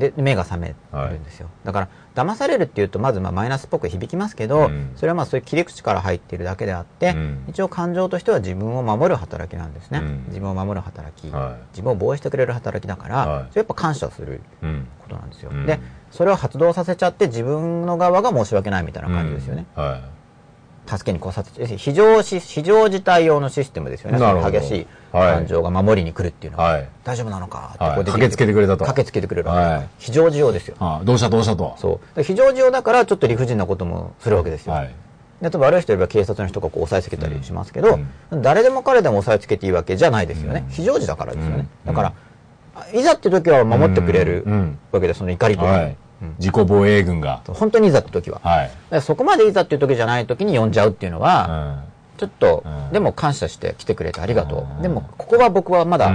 うんで、目が覚めるんですよ。だから、騙されるっていうと、まずまあマイナスっぽく響きますけど、うん。それはまあそういう切り口から入っているだけであって、うん。一応感情としては自分を守る働きなんですね。うん。自分を守る働き、はい。自分を防衛してくれる働きだから、はい。それやっぱ感謝するうん。ことなんですよ。うん。で、それを発動させちゃって自分の側が申し訳ないみたいな感じですよね。助けに来させて、非常し、非常事態用のシステムですよね。激しいはい。感情が守りに来るっていうのは。はい。大丈夫なのか？ってはいこう出駆けつけてくれたと。駆けつけてくれるはい。非常事用ですよ。あどうしたどうしたと。そう。で非常事用だからちょっと理不尽なこともするわけですよ。はい。で例えば悪い人いれば警察の人がこう押さえつけたりしますけど、うん。誰でも彼でも押さえつけていいわけじゃないですよね。非常時だからですよね。うん。だから、あいざって時は守ってくれるうん。うん。わけで、その怒りとか、はい自己防衛軍が。本当にいざって時は。はい。そこまでいざっていう時じゃない時に呼んじゃうっていうのうは、ん。ちょっと、うん。でも感謝して来てくれてありがとう。うん。でも、ここは僕はまだ、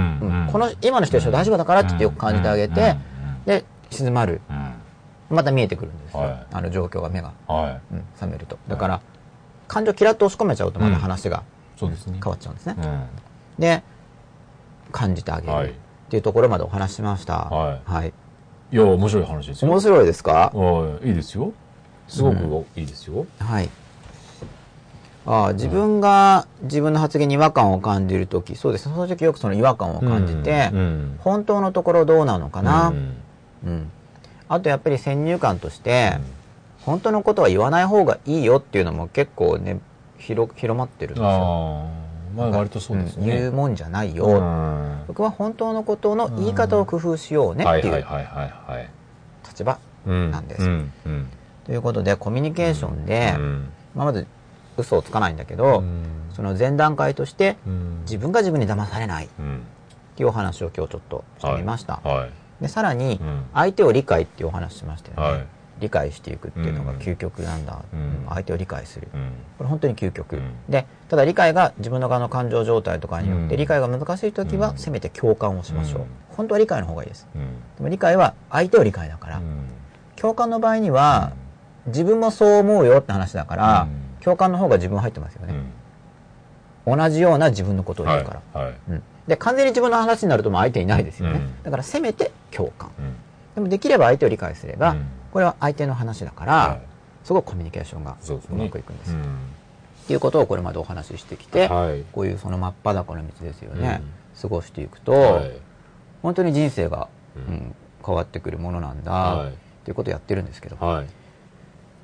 この、今のシチュエーション大丈夫だからってよく感じてあげて、で、静まる。うん。また見えてくるんですよ。はい。あの状況が目が、はい。うん、覚めると。だから、感情嫌って押し込めちゃうとまた話がそうですね。変わっちゃうんですね。うん。で、感じてあげはい。るっていうところまでお話ししました。はいい。いや面白い話ですよ。面白いですか？はい。いいですよ。すごくいいですよ。はい。ああ自分が自分の発言に違和感を感じるとき、そうですね。その時よくその違和感を感じて、うんうん。本当のところどうなのかな、ううん。んあとやっぱり先入観として、本当のことは言わない方がいいよっていうのも結構ね、広広まってるんですよ。ああまあ割とそうですね。ん言うもんじゃないよ。うん。僕は本当のことの言い方を工夫しようねはっていういはいはいはいはい。立場うんなんですということでコミュニケーションで、うんまあまず嘘をつかないんだけど、うん。その前段階としてうん。自分が自分に騙されないっうん。ていうお話を今日ちょっとしてみました、はい。でさらにうん。相手を理解っていうお話しましたよね、はい理解していくっていうのがうん。究極なんだ、うん。うん相手を理解する、うん。これ本当に究極、うん。でただ理解が自分の側の感情状態とかによってうん。理解が難しい時はうん。せめて共感をしましょう、うん。本当は理解の方がいいです。うん。でも理解は相手を理解だから、うん。共感の場合には、自分もそう思うよって話だから、うん。共感の方が自分入ってますよね、同じような自分のことを言うから、はい。はい。うん。で完全に自分の話になるともう相手いないですよね、うん。だからせめて共感。うん。でもできれば相手を理解すれば、うんこれは相手の話だから、はい。すごくコミュニケーションがそうまくいくんです。よ、うん。っていうことをこれまでお話ししてきて、はい。こういうその真っ裸の道ですよね、う過ごしていくと、はい。本当に人生が、うん。うん変わってくるものなんだ、はい。っていうことをやってるんですけど、はい。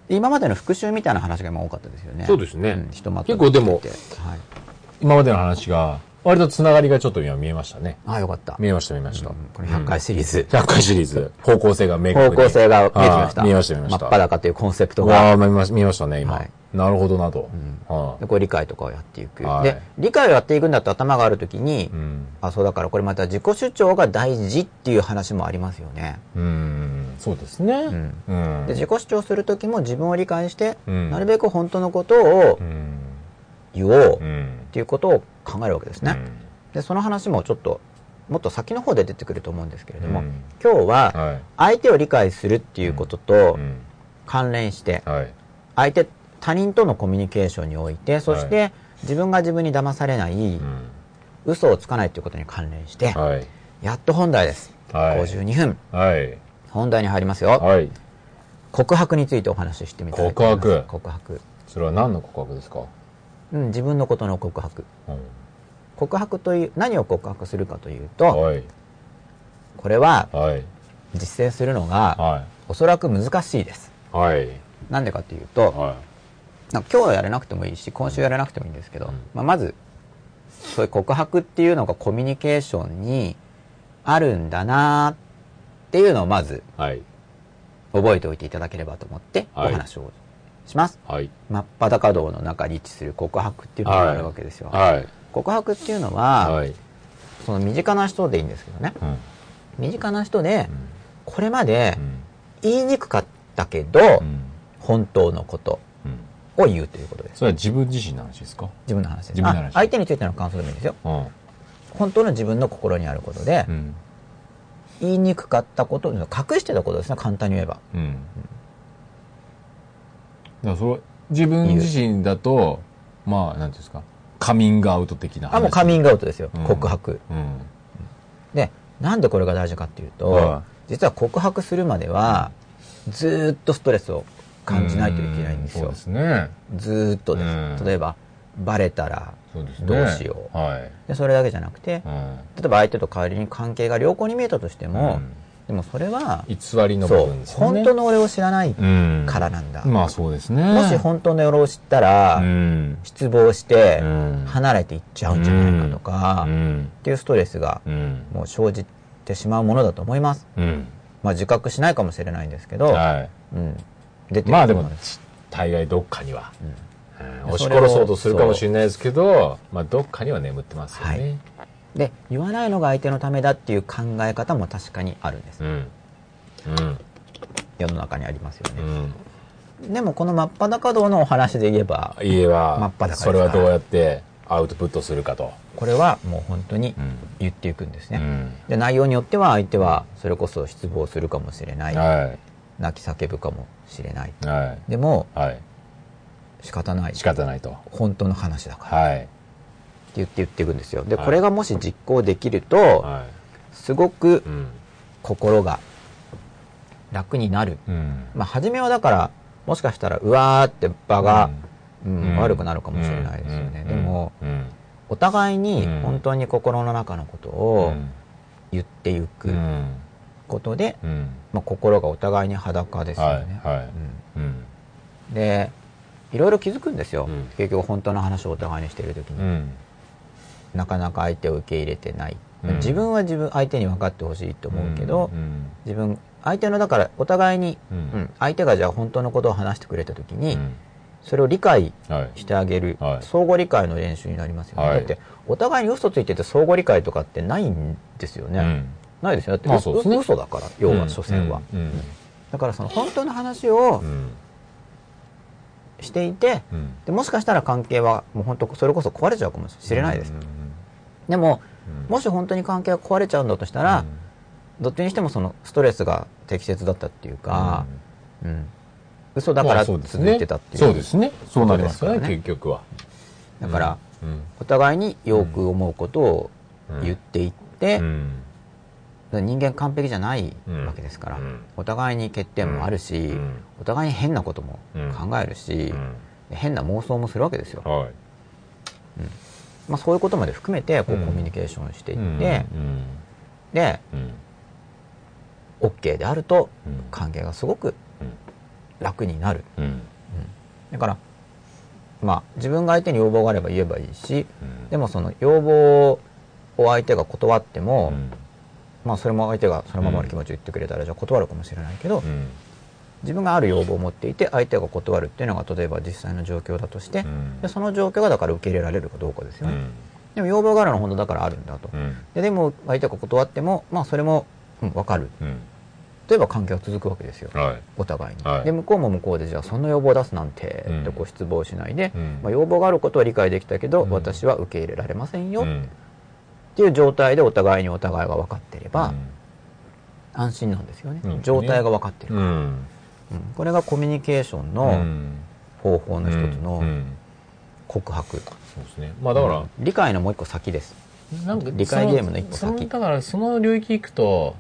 で今までの復習みたいな話が今多かったですよね。そうですね。んひとまと結構でもってはい、今までの話が割とつながりがちょっと今見えましたね。ああ、よかった。見えました、見えました。これ100回シリーズ。100回シリーズ。方向性が明確に方向性が見えてきました。見えました、見えました。真っ裸というコンセプトが。あ見まし見えましたね、今。はいなるほどなと。はでこれ理解とかをやっていく。はいで、理解をやっていくんだと頭があるときに、うん。あ、そうだからこれまた自己主張が大事っていう話もありますよね。うん。そうですね。んうん。で自己主張するときも自分を理解して、うんなるべく本当のことをうん。言おうっうん。ていうことを考えるわけですね。うんで、その話もちょっと、もっと先の方で出てくると思うんですけれども、うん今日ははい。相手を理解するっていうこととうん。関連して、はい。相手、他人とのコミュニケーションにおいて、そして、は自分が自分に騙されない、うん。嘘をつかないということに関連して、はい。やっと本題です。はい52分。はい。本題に入りますよ。はい。告白についてお話ししてみたいと思います。告白告白。それは何の告白ですか？うん、自分のことの告白。うん。告白という、何を告白するかというと、はい。これははい。実践するのが、はおそらく難しいです。い。はい。なんでかというと、はなんか今日はやらなくてもいいし、今週やらなくてもいいんですけど、うんまあ、まず、そういう告白っていうのがコミュニケーションにあるんだなっていうのをまずい。はい。覚えておいていただければと思っておはい話をします。はい。真っ裸道の中に位置する告白っていうのがあるわけですよ。はい。告白っていうのは、はい。その身近な人でいいんですけどね。うん。身近な人で、うんこれまでうん言いにくかったけど、うん。本当のことうん。を言うということです。それは自分自身の話ですか？自分の話です。相手についての感想でもいいですよ。うん。本当の自分の心にあることで、うん。言いにくかったこと、隠してたことですね、簡単に言えば。うん。だからそれ、自分自身だと、まあ、なんていうんですか、カミングアウト的な話。あ、もうカミングアウトですよ、うん告白。うん。で、なんでこれが大事かっていうと、は実は告白するまでは、ずーっとストレスを感じないといけないんですよそうで。すね。ずーっとです。うん例えば、バレたら。どうしよう。はい。でそれだけじゃなくて、うん。例えば相手と仮に関係が良好に見えたとしても、うんでもそれは、偽りの部分ですよね。本当の俺を知らないうんからなんだ。まあそうですね。もし本当の俺を知ったら、うん。失望してうん離れていっちゃうんじゃないかとか、っうん。ていうストレスがうん。もう生じてしまうものだと思います。うん。まあ自覚しないかもしれないんですけど、はうん、出てい。まあでも大概どっかには、うんうん押し殺そうとするかもしれないですけど、まあどっかには眠ってますよはね。で、言わないのが相手のためだっていう考え方も確かにあるんです。うん。うん。世の中にありますようね。ん。でもこの真っ裸道のお話で言えば、家は、真っ裸それはどうやってアウトプットするかと。これはもう本当にん言っていくんですね。うん。で内容によっては相手はそれこそ失望するかもしれない。は泣き叫ぶかもしれない。い。はでもい。はい。仕方ない。仕方ないと。本当の話だから。はい。言って言っていくんですよ。で、はいこれがもし実行できると、はすごく。心が楽になる。うん。まあ、初めはだから、もしかしたら、うわーって場が、うんうん悪くなるかもしれないですよね。うんでも、うん。お互いにうん本当に心の中のことうをん言っていくうん。ことで、うん。まあ、心がお互いに裸ですよはい。ね。はい。ううん。んで、いろいろ気づくんですよ。うん結局本当の話をお互いにしているときに。うん。なかなか相手を受け入れてない。うん自分は自分、相手に分かってほしいと思うけど、うん。自分、相手の、だから、お互いに、ううんん、相手がじゃあ本当のことを話してくれたときに、うんそれを理解はい。してあげる、はい相互理解の練習になりますよね。はいだって、お互いに嘘ついてて相互理解とかってないんですよね。うんないですよ。だって、まあね嘘だから、要は、所詮は。うん。だから、その本当の話をうん。していて、うん。でもしかしたら関係は、もう本当、それこそ壊れちゃうかもしれないです。うんでも、うん。もし本当に関係が壊れちゃうんだとしたら、どっちにしてもそのストレスが適切だったっていうか、うん。嘘だから続いてたっていう。そうですね。そうなりますからね、結局は。だから、うん、お互いによく思うことを言っていって、人間完璧じゃないうんわけですから、うん。お互いに欠点もあるし、うん。お互いに変なことも考えるし、変な妄想もするわけですよ。はい。まあ、そういうことまで含めてこううん。コミュニケーションしていうんって、うん。で、うん。OK であるとうん。関係がすごくうん。楽になる。うん。だから、まあ自分が相手に要望があれば言えばいいし、でもその要望を相手が断っても、うん。まあそれも相手がそのままの気持ちを言ってくれたらじゃあ断るかもしれないけど、うん自分がある要望を持っていて相手が断るっていうのが例えば実際の状況だとして、うん。でその状況がだから受け入れられるかどうかですよね、うん。でも要望があるのは本当だからあるんだと、うん。ででも相手が断ってもまあそれも、うん、分かる。うん。例えば関係は続くわけですよ。はい。お互いに、はい。で向こうも向こうでじゃあそんな要望を出すなんて、うん。ってこう失望しないで、うん。まあ、要望があることは理解できたけど、うん。私は受け入れられませんよ、っうん。ていう状態でお互いにお互いが分かっていれば、うん。安心なんですよね、うん。状態が分かってる、うんうんこれがコミュニケーションうのん。方法の一つのうん。告白、そうですね。まあだから、理解のもう一個先です。なんか理解ゲームの一歩その先だからその領域行くと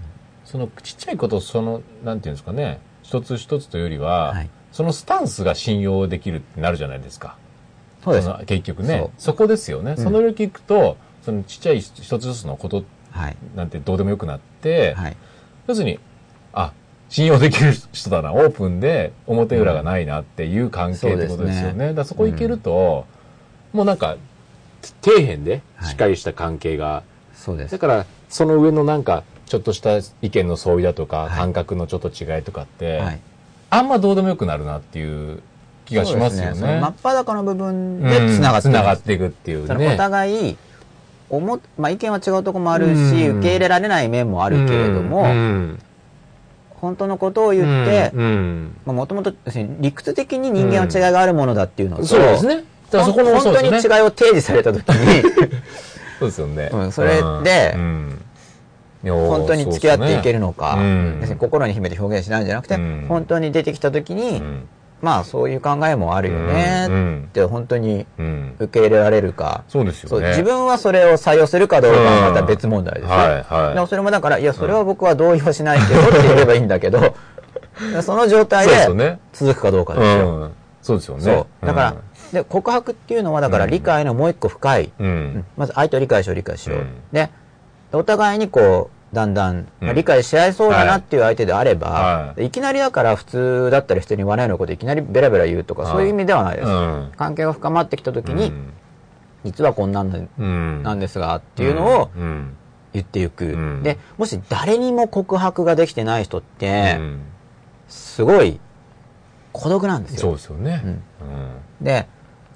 そのちっちゃいことそのなんていうんですかね。一つ一つというよりは、はい。そのスタンスが信用できるってなるじゃないですか。そうです。の結局ね。そこですよね、うん。その領域行くとそのちっちゃい一つずつのことはい。なんてどうでもよくなって、はい。要するにあ信用できる人だなオープンで表裏がないなっていう関係ってことですよね,、そうですね。だそこ行けると、もうなんか底辺ではい。しっかりした関係が、そうです。だからその上のなんかちょっとした意見の相違だとか、はい。感覚のちょっと違いとかって、はい。あんまどうでもよくなるなっていう気がしますよね。そうですその真っ裸の部分でつながってつるながっていくっていうね。お互い思っまあ、意見は違うところもあるし、うん。受け入れられない面もあるけれども、うん本当のことを言って、もともと理屈的に人間は違いがあるものだっていうのと、そうですね。だそこの本当に違いを提示された時に、そうですよね。うんそれで本当に付き合っていけるのか、うん要するに心に秘めて表現しないんじゃなくて、うん。本当に出てきた時に、うんまあそういう考えもあるよねうんって本当にうん。受け入れられるか、そうですよね。自分はそれを採用するかどうかはまた別問題ですね。はいはい。でもそれもだから、いや、それは僕は同意はしないけどって言えばいいんだけど、その状態で続くかどうかですよ。うん。そうですよね。そう。だから、で、告白っていうのは、だから理解のもう一個深い、うん、うん。まず相手を理解しよう、理解しよう。うん。で、お互いにこう、だんだん、うん。理解し合いそうだなっていう相手であれば、、はい。きなりだから普通だったり人に笑いのこといきなりベラベラ言うとか、はい。そういう意味ではないです。うん。関係が深まってきた時に、実はこんなんなんですが、っていうのをうん。言っていく。ん。で、もし誰にも告白ができてない人って、うん。すごい孤独なんですよ。そうですよね。で、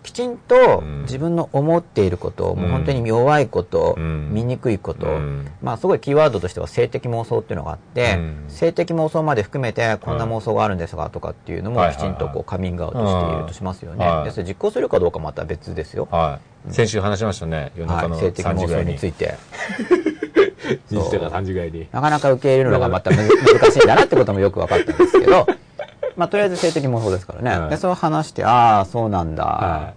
きちんとうん自分の思っていること、うんもう本当に弱いこと、うん醜いこと、うんまあすごいキーワードとしては性的妄想っていうのがあって、うん性的妄想まで含めてこんな妄想があるんですがとかっていうのもはいきちんとこうカミングアウトしているとしますよね。はいでそれ実行するかどうかまた別ですよ。はい。先週話しましたね。夜中のはい、性的3時妄想ぐらいに。について。2時とか3時ぐらいになかなか受け入れるのがまた 難しいんだなってこともよく分かったんですけど、まあとりあえず性的妄想ですからね。はいで、そう話して、ああ、そうなんだ。は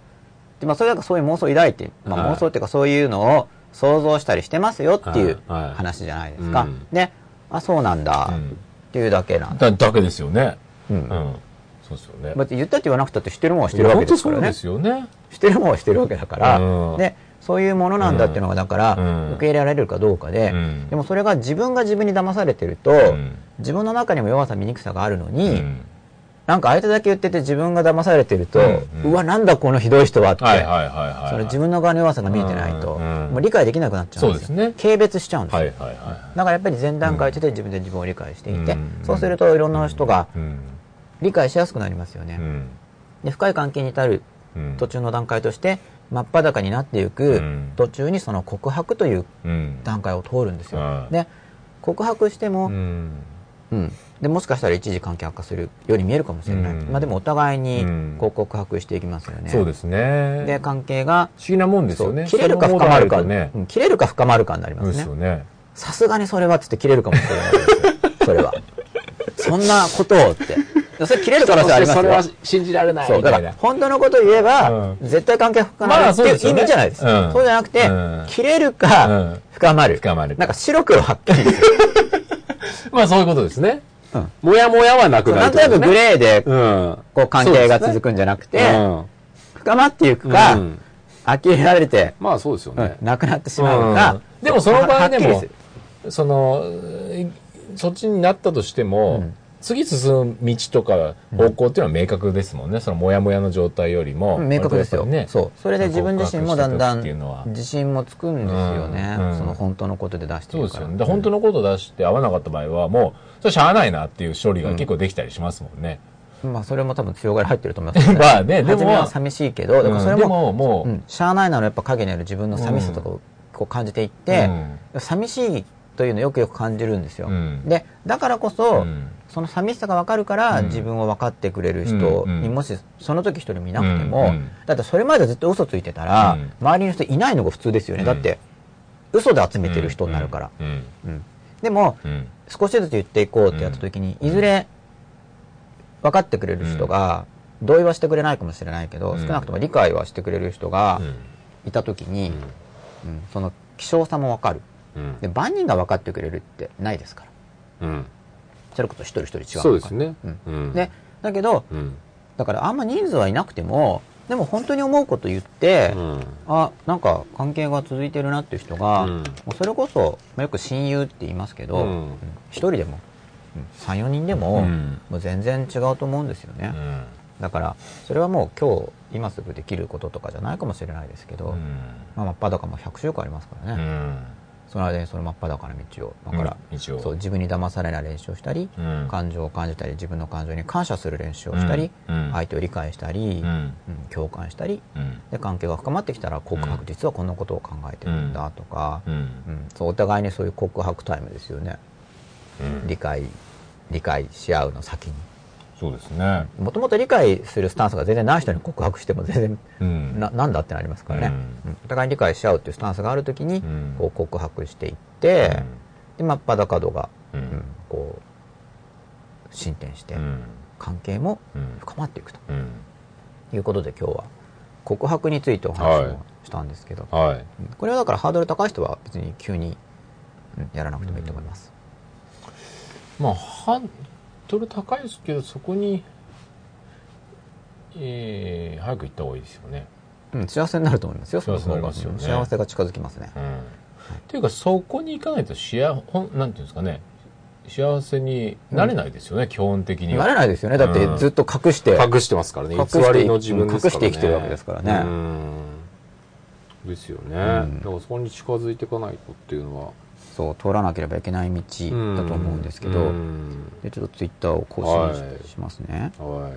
でまあ、それだからそういう妄想を抱いて、まあ、はい妄想っていうかそういうのを想像したりしてますよっていう話じゃないですか。うんで、あ、そうなんだうんっていうだけなんだだ。だけですよね。うんうん。そうですよね。だって言ったって言わなくたって知ってるもんは知ってるわけですからねそうで。すよね。知ってるもんは知ってるわけだから、うんで、そういうものなんだっていうのがだから、うん受け入れられるかどうかで、うんでもそれが自分が自分に騙されてると、ん自分の中にも弱さ醜さがあるのうに、んなんか相手だけ言ってて自分が騙されてると、ううんうんわ、なんだこのひどい人はって。それ自分の側の弱さが見えてないと、うんうんもう理解できなくなっちゃうんですよ。すね軽蔑しちゃうんですよ。はいはいはい。だからやっぱり前段階で自分で自分を理解していて、うんそうするといろんな人がうん。理解しやすくなりますよね。うん。で深い関係に至るうん途中の段階として真っ裸になっていくうん途中にその告白といううん。段階を通るんですよ。はいで告白しても、ううん。ん。でもしかしたら一時関係悪化するように見えるかもしれない、うん。まあ、でもお互いにうん。こう告白していきますよね。そうですね。で関係が不思議なもんですよね。そう切れるか深まるか、ね。うん切れるか深まるかになりまそうですすねよね。さすがにそれはつって切れるかもしれないですよ。それは。そんなことをって。それ切れる可能性ありますよ。それは信じられない。そうだかみたいな。ら本当のことを言えば、うん。絶対関係深ままあるっていう意そうですよね。味じゃないです、うん。そうじゃなくて、うん。切れるうかん。深まる、深まる。なんか白黒はっきりですよ、まあそういうことですね。もやもやはなくなるなんとなくグレーでうん。こう関係が続くんじゃなくて、うん。深まっていくか、うん。呆れられて、まあそうですようんねなくなってしまうか、うん。でもその場合でもその、えそっちになったとしても、次進む道とか方向っていうのは明確ですもんね。そのモヤモヤの状態よりも。明確ですよ、ね。そう。それで自分自身もだんだ告白した時っていうのは。ん自信もつくんですよね、うんうん。その本当のことで出してるから。そうですよ。ね。で本当のことを出して合わなかった場合は、もう、それしゃあないなっていう処理が結構できたりしますもんね。まあそれも多分強がり入ってると思います。けど、まあねでも。寂しいけど、でもそれも、ももう、う。ん、しゃあないならやっぱ影にある自分の寂しさとかをこう感じていって、寂しいというのをよくよく感じるんですよ。うん。で、だからこそ、うんその寂しさが分かるから、うん。自分を分かってくれる人にうん。もしその時一人見なくても、だってそれまでずっと嘘ついてたら、うん。周りの人いないのが普通ですよね。うん。だって、嘘で集めてる人になるから。うん。うん。でも、うん。少しずつ言っていこうってやった時に、いずれ分かってくれる人が、同意はしてくれないかもしれないけど、うん。少なくとも理解はしてくれる人がうん。いた時に、うん。その希少さも分かる。うん。で、万人が分かってくれるってないですから。うんそれこそ一人一人違うそうですね。うん。だけど、うん。だからあんま人数はいなくても、でも本当に思うこと言って、うん。あ、なんか関係が続いてるなっていう人が、うん。もうそれこそ、まあよく親友って言いますけど、うん。うん一人でも、うん三四人でも、うん。もう全然違うと思うんですよね。うん。だから、それはもう今日、今すぐできることとかじゃないかもしれないですけど、まあ、真っ裸も100週間ありますからね。うんその間にその真っ裸な道を、だから、うん道を。そう、自分に騙されない練習をしたり、うん。感情を感じたり、自分の感情に感謝する練習をしたり、うんうん。相手を理解したり、共感したり、うん。で関係が深まってきたら告白、うん実はこんなことを考えてるんだとか、うん。うん。そうお互いにそういう告白タイムですよね、うん。理解理解し合うの先にそうですね。もともと理解するスタンスが全然ない人に告白しても全然うん。ななんだってなりますからね、お互いに理解し合うっていうスタンスがある時に、うん。こう告白していって、で真っ裸度が、うん。うんこう進展して、うん。関係もうん。深まっていくと。うん。いうことで今日は告白についてお話をしたんですけど、はい。うん。これはだからハードル高い人は別に急に、うんやらなくてもいいと思います、まあ、ハードル高いですけど、そこに、えー、早く行った方がいいですよね。うん幸せになると思いますよその幸せになすよね。幸せが近づきますね。うん。っていうか、そこに行かないと幸、ほん、なんていうんですかね、幸せになれないですよね、基本的には。なれないですよね。だってずっと隠して、隠してますからね。偽りの自分ですからね。隠して生きてるわけですからね。うん。ですよね、ん。だからそこに近づいていかないとっていうのはそう通らなければいけない道だと思うんですけど、うん。でちょっとツイッターを更新し,、はい。ますね。はい。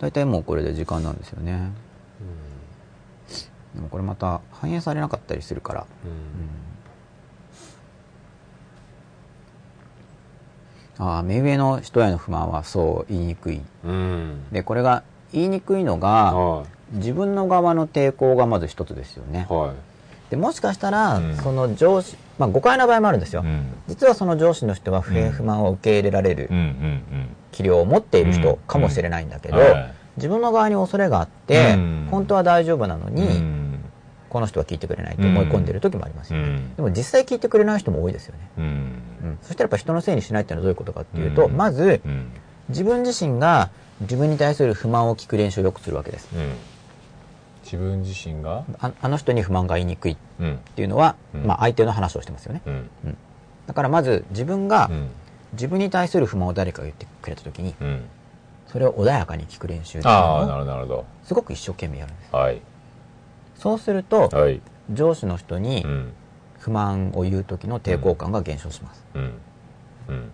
大体もうこれで時間なんですよね。でもこれまた反映されなかったりするから。ああ目上の人への不満はそう言いにくい。でこれが言いにくいのがは自分の側の抵抗がまず一つですよね。いはいでもしかしたら、うん。その上司まあ誤解の場合もあるんですよ、うん。実はその上司の人は不平不満を受け入れられる器量を持っている人うん。かもしれないんだけど、はい。自分の側に恐れがあって、うん。本当は大丈夫なのうん。に、うん。この人は聞いてくれないと思い込んでる時もありますよね、うん。でも実際聞いてくれない人も多いですよね、うん。うん、そしたらやっぱ人のせいにしないっていうのはどういうことかっていうと、うん。まずうん。自分自身が自分に対する不満を聞く練習をよくするわけです。うん。自分自身が？ああの人に不満が言いにくいっうん。ていうのは、うんまあ、相手の話をしてますよねうん。だからまず自分がうん。自分に対する不満を誰かが言ってくれた時にうん。それを穏やかに聞く練習っていうのをすごく一生懸命やるんですど。はい。そうするとはい。上司の人にうん。不満を言う時の抵抗感が減少しますうん。うん。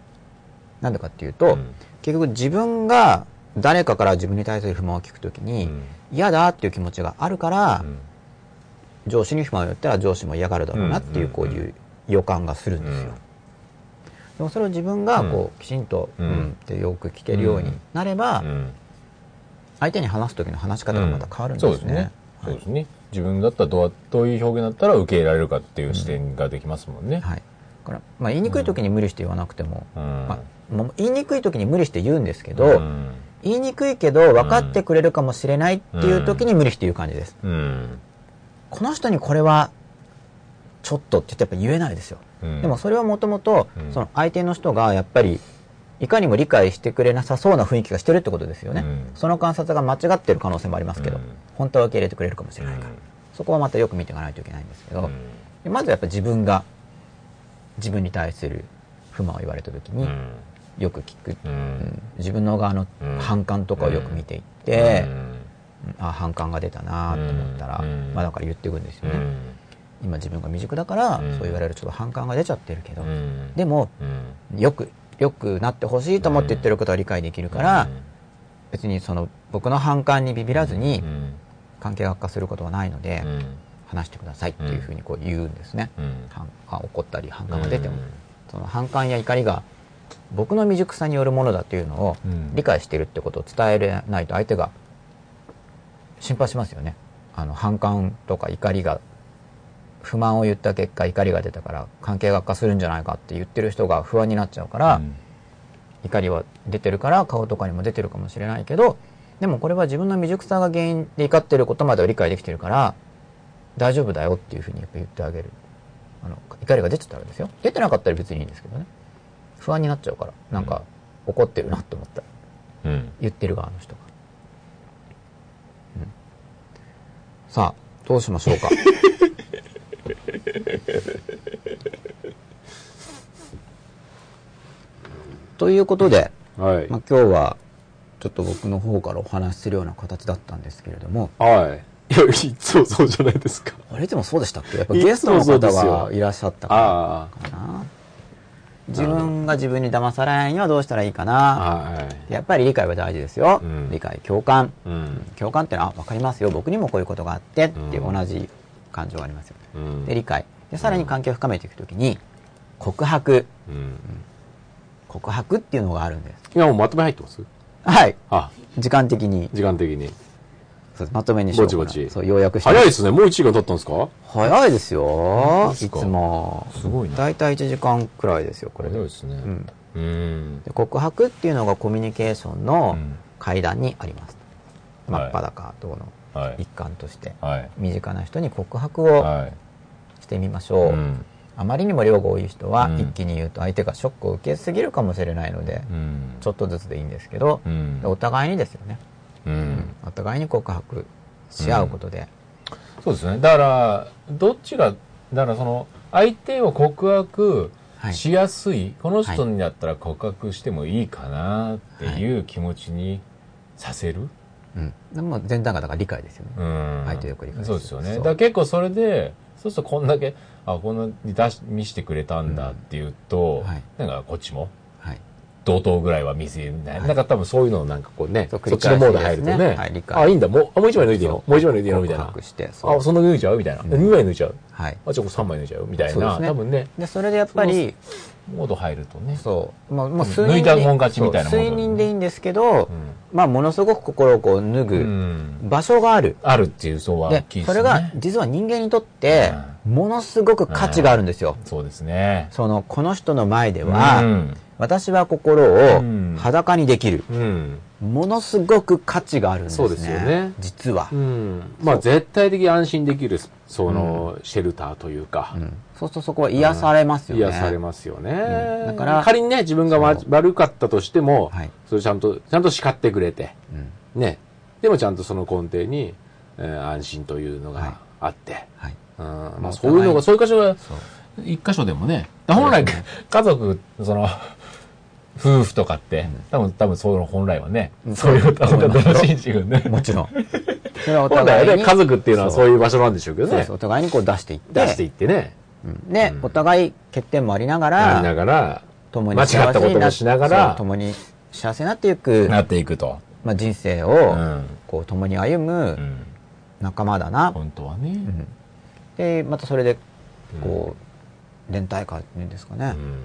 なんでかっていうと、うん結局自分が誰かから自分に対する不満を聞くときに、うん嫌だっていう気持ちがあるから、うん上司に不満を言ったら上司も嫌がるだろうなっていううんこういう予感がするんですよ。うんでもそれを自分がこうきちんと、ううんん、ってよく聞けるようになれば、うん相手に話す時の話し方がまた変わるんですね。そうですね。そうですね。自分だったらどうどういう表現だったら受け入れられるかっていう視点ができますもんね。はい。だから、まあ言いにくい時に無理して言わなくても、うんまあ、言いにくい時に無理して言うんですけど、うん言いにくいけど分かってくれるかもしれないっていう時に無理して言う感じです。うん。この人にこれはちょっとって言ってやっぱ言えないですよ。うん。でもそれはもともとうん。その相手の人がやっぱりいかにも理解してくれなさそうな雰囲気がしてるってことですよね。うん。その観察が間違ってる可能性もありますけど、うん。本当は受け入れてくれるかもしれないから、うん。そこはまたよく見ていかないといけないんですけど、まずやっぱ自分が自分に対する不満を言われた時に、うんよく聞く、ううん。ん自分の側のうん。反感とかをよく見ていって、うん。あ反感が出たなと思ったら、うん。まあだから言っていくんですよね、うん。今自分が未熟だから、うん。そう言われるちょっと反感が出ちゃってるけど、うん。でもうん。よくよくなってほしいと思って言ってることは理解できるから、うん。別にその僕の反感にビビらずにうん。関係が悪化することはないので、うん。話してくださいっていうふうにこう言うんですね、うん。怒ったり反感が出ても、うん。その反感や怒りが僕の未熟さによるものだっていうのをうん。理解してるってことを伝えれないと相手が心配しますよね。あの反感とか怒りが不満を言った結果怒りが出たから関係が悪化するんじゃないかって言ってる人が不安になっちゃうから、うん。怒りは出てるから顔とかにも出てるかもしれないけどでもこれは自分の未熟さが原因で怒ってることまでは理解できてるから大丈夫だよっていうふうにやっぱ言ってあげる。あの怒りが出てたらですよ。出てなかったら別にいいんですけどね不安になっちゃうからなんか怒ってるなって思った。らうん。言ってる側の人が、うん。さあどうしましょうか。ということで、はい。まあ、今日はちょっと僕の方からお話しするような形だったんですけれども。はい。いや、いつもそうじゃないですか。あれ？でもそうでしたっけ？やっぱゲストの方そうですよ。がいらっしゃったかあらかな自分が自分に騙されないにはどうしたらいいかあ。な。はい。やっぱり理解は大事ですよ、うん。理解共感。うん。共感ってのはあ分かりますよ。僕にもこういうことがあってっていううん。同じ感情がありますよね、うん。で理解。でさらに関係を深めていくときに告白。うん。告白っていうのがあるんです。今もうまとめ入ってます？はい。あ、時間的に。時間的に。まとめにしようかな。ぼちぼち。そう要約して。早いですね。もう1時間経ったんですか？早いですよ。いつも。すごいね。大体1時間くらいですよこれ。でこれですね。うん。うん。で告白っていうのがコミュニケーションのうん。階段にあります、はい。真っ裸等のはい。一環として、はい。身近な人に告白をはい。してみましょう、うん。あまりにも量が多い人はうん。一気に言うと相手がショックを受けすぎるかもしれないので、うん。ちょっとずつでいいんですけど、うん。でお互いにですよね、うん。お互いに告白し合うことで、そうですね。だからどっちがだからその相手を告白はい。しやすい、この人にだったら告白してもいいかなっていう気持ちにさせる、うん。でも前段がだから理解ですよね、うん。相手をよく理解そうですよね。だから結構それでそうするとこんだけあこんなに出し見してくれたんだっていうと、はい。なんかこっちもはい同等ぐらいは見せる。みたい。な、なんか多分そういうのをなんかこうね、そっちのモード入るとね。ね。はいあ、いいんだ。もう、あもう一枚抜いていいの？もう一枚抜いていいの？みたいな。あ、そんな抜いちゃう？みたいな。うん。2枚抜いちゃう？はい。あ、じゃあ3枚抜いちゃう？みたいな。多分ね。でそれでやっぱりモード入るとね。そう。もうもううん。数人で抜いたもん勝ちみたいな数人でいいんですけど、うまあものすごく心をこう脱ぐん、場所がある、あるっていうそうはそれが実は人間にとってものすごく価値があるんですよ、そうですね。そのこの人の前では、うん私は心をうん。裸にできる、うん。ものすごく価値があるんですね。そうですよね。実は、うん。まあ絶対的に安心できる、その、シェルターというか。うん。そうするとそこは癒されますよね、癒されますよね。うん。だから仮にね、自分が悪かったとしても、はい。それちゃんと、ちゃんと叱ってくれて、うん。ね。でもちゃんとその根底に、えー安心というのはい。があって、はい。うん。ままああそういうのが、そういう箇所が、一箇所でもね本来家族その夫婦とかって、多分多分その本来はね、うん。そういう多分そう正しい君ねもちろん。それはお互いに。家族っていうのはそう。いう場所なんでしょうけどね。そうです。お互いにこう出していって。出していってね。うん。で、うん。お互い欠点もありながやりならがら、共に間違ったこともしながらそう共に幸せになっていく、なっていくと、まあ、人生うをん。こう共に歩むうん、仲間だな、本当はね、うん。でまたそれでこう連帯感っていうんですかね、うん。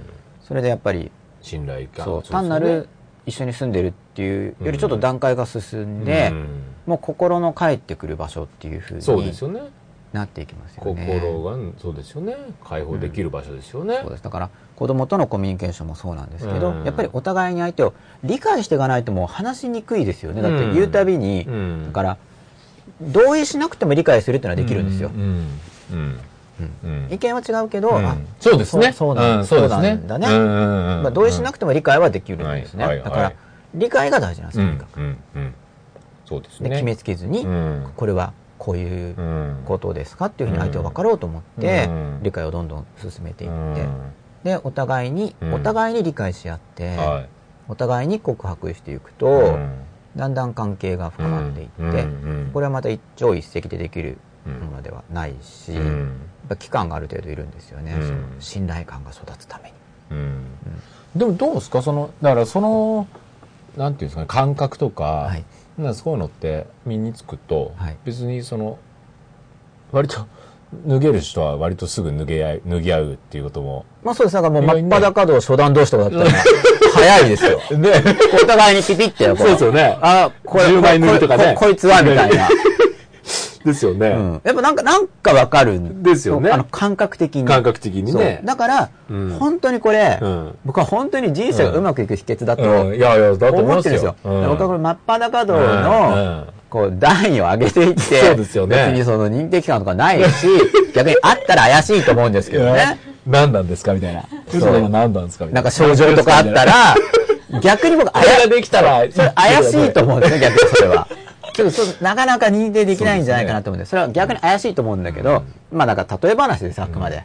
それでやっぱり信頼感。そう。単なる一緒に住んでるっていうよりちょっと段階が進んで、うん。もう心の帰ってくる場所っていうふうにそうですよね。なっていきますよね。心が、そうですよね。解放できる場所ですよね。そうです。だから子供とのコミュニケーションもそうなんですけど、うん。やっぱりお互いに相手を理解していかないともう話しにくいですよね。だって言うたびに、うん。だから同意しなくても理解するっていうのはできるんですよ、うん。うん。うん意見は違うけど、そうですね。そうなんだね。まあ、同意しなくても理解はできるんですね、だから、はい。理解が大事なんですよ、とにかく。そうですね。で決めつけずに、うん。これはこういううん。ことですかっていうふうに相手を分かろうと思って、うん。理解をどんどん進めていって、うん。でお互いに、うん。お互いに理解し合って、はい。お互いに告白していくと、うん。だんだん関係が深まっていって、これはまた一朝一夕でできるものではないし、ぱ期間がある程度いるんですよね、うん。その信頼感が育つために。うん。でもどうですか？そのだからそのなんていうんですかね？感覚とか,、はい。なんかそういうのって身につくと、はい。別にその割と脱げる人は割とすぐ脱げ合い脱ぎ合うっていうこともまあそうです。だからもう真っ裸同初段同士とかだったら、早いですよ。ね。お互いにピピってこそうですよね。あ、これ、10枚塗りとかね。こここいつは、みたいな。ですよね、うん。やっぱなんか、なんかわかるん。ですよね。あの、感覚的に。感覚的にね。だから、うん。本当にこれ、うん。僕は本当に人生がうまくいく秘訣だとうん。いやいやだと思ってるんですよ。僕はこれ真っ裸道のん、こう、段位を上げていって、そうですよね。別にその認定期間とかないし、逆にあったら怪しいと思うんですけどね。何なんですかみたいな。う。嘘が何なんですかみたな。いんなか症状とかあったら、逆に僕、あれができたら。それ怪しいと思うんですね、逆にそれは。ちょっとなかなか認定できないんじゃないかなと思うんで、それは逆に怪しいと思うんだけど、まあなんか例え話です、あくまで。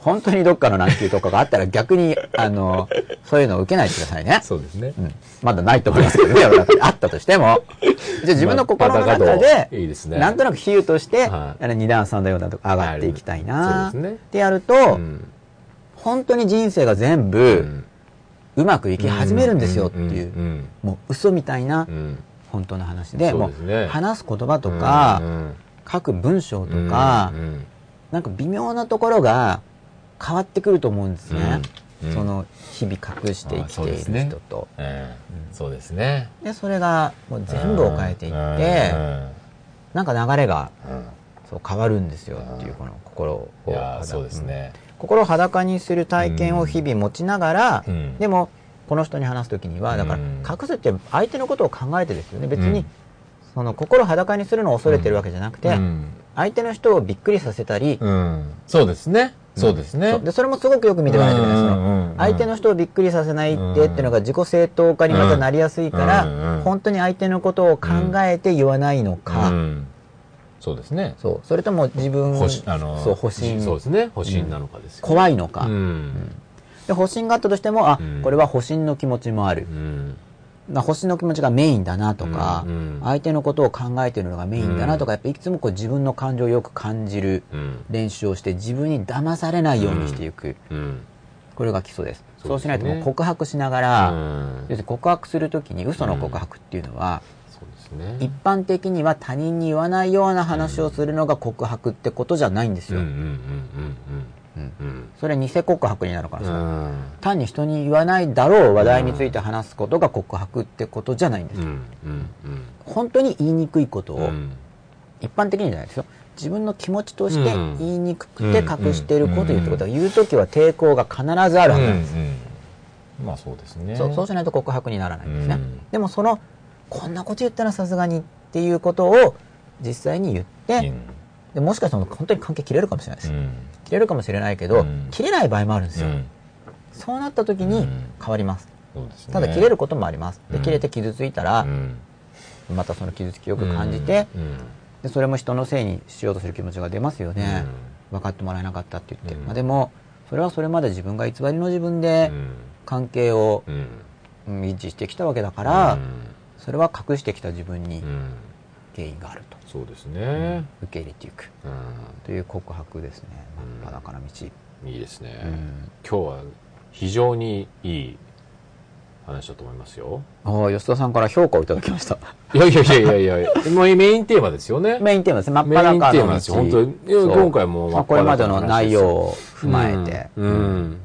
本当にどっかの難級とかがあったら逆に、あの、そういうのを受けないでくださいね。そうですね、うん。まだないと思いますけどね、あったとしても。じゃあ自分の心の中まあで、なんとなく比喩として、はい。あの2段3段4段とか上がっていきたいなってやると、うん。本当に人生が全う部ん。うまくいき始めるんですよっていう、ん。もう嘘みたいなうん本当の話で、もそう話す言葉とか、うん書く文章とか、うんなんか微妙なところが変わってくると思うんですね。うんうん。その日々隠して生きている人と。ええ。そうですね。で、それがもう全部を変えていって、なんか流れがうん。うんそう変わるんですよっていうこの心をそうですね。心を裸にする体験を日々持ちながら、うん。でもこの人に話す時にはだからうん。隠すって相手のことを考えてですよね。別にうんその心を裸にするのを恐れてるわけじゃなくて、うん。相手の人をびっくりさせたり、うん。そうですね。そうですね。でそれもすごくよく見ておかないといけないそうんうんうんうん。の相手の人をびっくりさせないってっていうのが自己正当化にまたなりやすいから、本当に相手のことを考えて言わないのか、うん。そうですね。そう。それとも自分そう保身。そうですね。保身なのかですよ怖いのか、うんで保身があったとしてもあ、うん。これは保身の気持ちもある。う、ん。な保身の気持ちがメインだなとか、うんうん。相手のことを考えているのがメインだなとか、やっぱいつもこう自分の感情をよく感じるうん。練習をして自分に騙されないようにしていく、うん。これが基礎です。そううしないともう告白しながら、うん。要するに告白するときに嘘の告白っていうのは、ね。一般的には他人に言わないような話をするのが告白ってことじゃないんですよ、うんうんうんうんうんうん。それは偽告白になるからさ、うん。単に人に言わないだろう話題について話すことが告白ってことじゃないんですよ、本当に言いにくいことを、うん。一般的にじゃないですよ。自分の気持ちとしてうん。言いにくくて隠していることを言うってことは言う時は抵抗が必ずあるはずなんです、うん。まあそうですね。そうしないと告白にならないんですね、うん。でもそのこんなこと言ったらさすがにっていうことを実際に言って、うんでもしかしたら本当に関係切れるかもしれないです、うん。切れるかもしれないけど、うん。切れない場合もあるんですよ、うん。そうなった時に変わります、すね。ただ切れることもあります。でうん。切れて傷ついたらう、ん。またその傷つきをよく感じて、うん。でそれも人のせいにしようとする気持ちが出ますよね、分かってもらえなかったって言って、うん。まあ、でもそれはそれまで自分が偽りの自分でうん。関係をうん。うん維持してきたわけだから、うん。それは隠してきた自分にうん。原因がある。と、そうですね。受け入れていく。うという告白ですね。うん。真っ裸な道、んいいですね。うん。今日は非常にいい話だと思いますよ。ああ吉田さんから評価をいただきました。いやいやいやいやいや。もうメインテーマですよね。メインテーマです。ね真っメイン裸の道。テーマですよ。本当に。今回もまあこれまでの内容を踏まえて、うん。うん。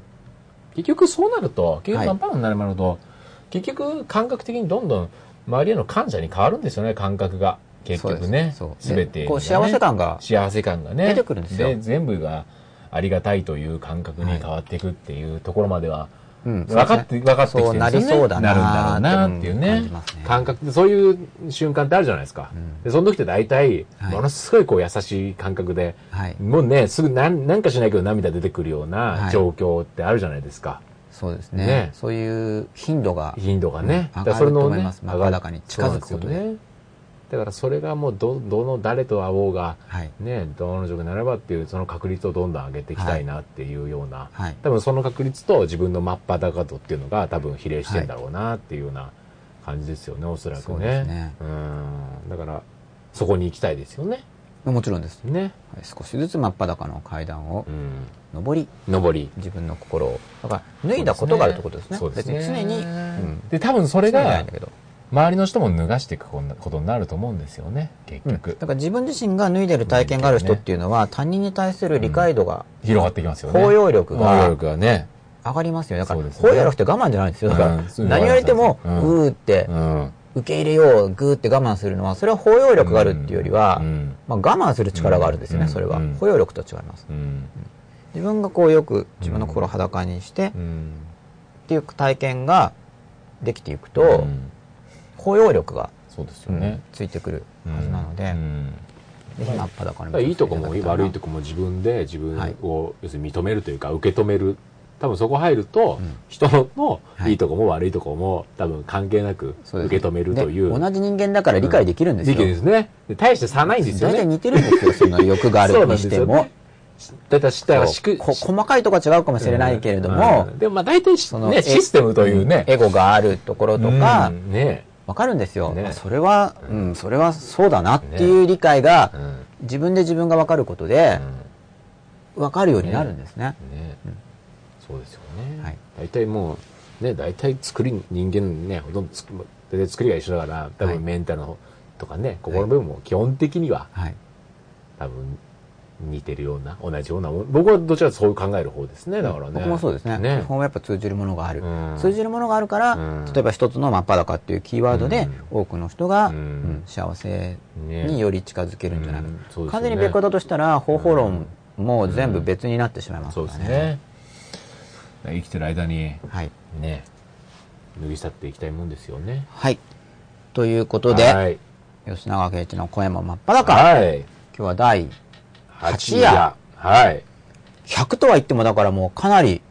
結局そうなると結はい。局真っ裸になると、結局感覚的にどんどん周りへの感謝に変わるんですよね感覚が結局ねす全てがね、こう幸せ感が幸せ感がね出てくるんですよ。全部がありがたいという感覚に変わっていくっていうところまでは、うん。分かって、分かってきてるんですよね。そうなりそうだななるんだろうなっていう感ね。じますね感覚で、そういう瞬間ってあるじゃないですか。うん。で、その時って大体、はい。ものすごいこう優しい感覚で、はい。もうね、すぐなんなんかしないけど涙出てくるようはない。状況ってあるじゃないですか。そうですね。ね。そういう頻度が頻度がね。うん。上がると思います。真っ裸に近づくことで。だからそれがもうど、どの誰と会おうが、はい。ね、どの女になればっていう、その確率をどんどん上げていきたいなっていうような、はい。多分その確率と自分の真っ裸度っていうのが多分比例してんだろうなっていうような感じですよね、おそらくね。ねうん。だから、そこに行きたいですよね。もちろんです。ね。はい少しずつ真っ裸の階段をうん。上り、上り。自分の心を。だから、脱いだことがあるってことですね。そうですね。別に常に、うん。で、多分それが。周りの人も脱がしていくことになると思うんですよね、結うん局。だから自分自身が脱いでる体験がある人っていうのは、他人に対する理解度が、広がってきますよね。包容力包容が力がね。上がりますよ。だから、包容力って我慢じゃないんですよ。だから何言われても、うんうーってう、ん。受け入れよう、ぐーって我慢するのは、それは包容力があるっていうよりはう、ん。まあ我慢する力があるんですよね、うんそれはうん。包容力とは違います。うん。自分がこうよく自分の心を裸にして、っうん。ていう体験ができていくと、うん包容力が、そうですうんよね。ついてくるはずなのでう、ん。ぜひ真っ裸にだからいいとこも悪いとこ。こも自分で自分はい。を要するに認めるというか受け止める。多分そこ入るとうん。人のはい。いいとこも悪いとこも多分関係なく受け止めるという。で同じ人間だから理解できるんですよ。意見ですねで大して差ないんですよね。大体似てるんですよ、その欲があるにしても。だからだからしくこ細かいとこは違うかもしれないけれども、うん。でもまあ大体しそのねシステムというね。エゴがあるところとかう、ん。ねわかるんですよ。ね。あそれは、うん、それはそうだなっていう理解がう、ん。自分で自分がわかることでう、ん。わかるようになるんですね。ね。そうですよね、はい。大体もうね大体作り人間ねほとんどつく大体作りが一緒だから多はい。分メンタルのとかね心の部分も基本的にははい。多分似てるような同じような僕はどちらかそういう考える方ですねだからね僕もそうですね。ね基本はやっぱ通じるものがある。うん通じるものがあるから、うん例えば一つの真っ裸っていうキーワードで、多くの人が、うんうん幸せねにより近づけるんじゃないか。うんそうですよね完全に別個だとしたら、方法論も全部別になってしまいますそうからね。ですね生きてる間に、はい。ね脱ぎ去っていきたいもんですよねはい。ということで、はい吉永圭一の声も真っ裸。はい今日は第八夜はい、100とは言ってもだからもうかなり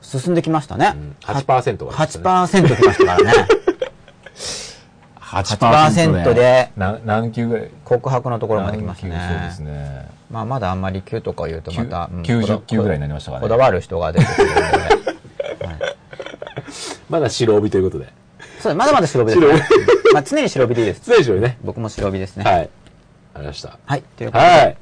進んできましたね。うん、8%が8%きましたからね。8%でな何級ぐらい？告白のところまで来ましたね。そうですね。まあまだあんまり9とか言うとまた、うん90こ級ぐらいになりましたかね。だこだわる人が出てくるので。は いまだ白帯ということでそうまだまだ白帯です、ね。まあ常に白帯でいいです。失礼しろね僕も白帯ですね。はいありましたはい。ということで、はい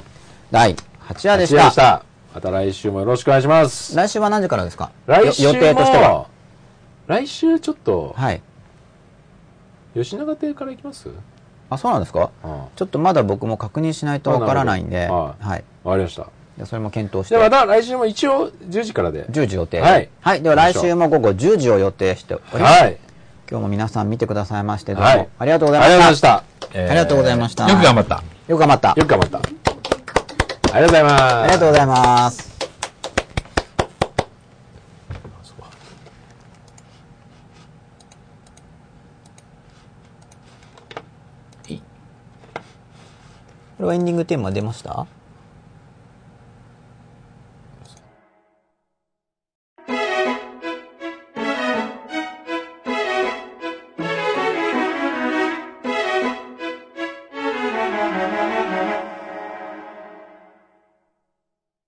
第8夜でした。八夜でしたまた来週もよろしくお願いします来週は何時からですか？来週予定としては。来週ちょっとはい。吉永邸から行きます？あ、そうなんですか？うんちょっとまだ僕も確認しないとわからないんで、はい。わかりましたでそれも検討してまた来週も一応10時からで10時予定。はいはい。では来週も午後10時を予定しております。はい今日も皆さん見てくださいまして、どうも、はいありがとうごあざいまし。りがとうございましたたありがとうございましたよく頑張った。よく頑張った。よく頑張ったありがとうございますありがとうございます。これはエンディングテーマ出ました？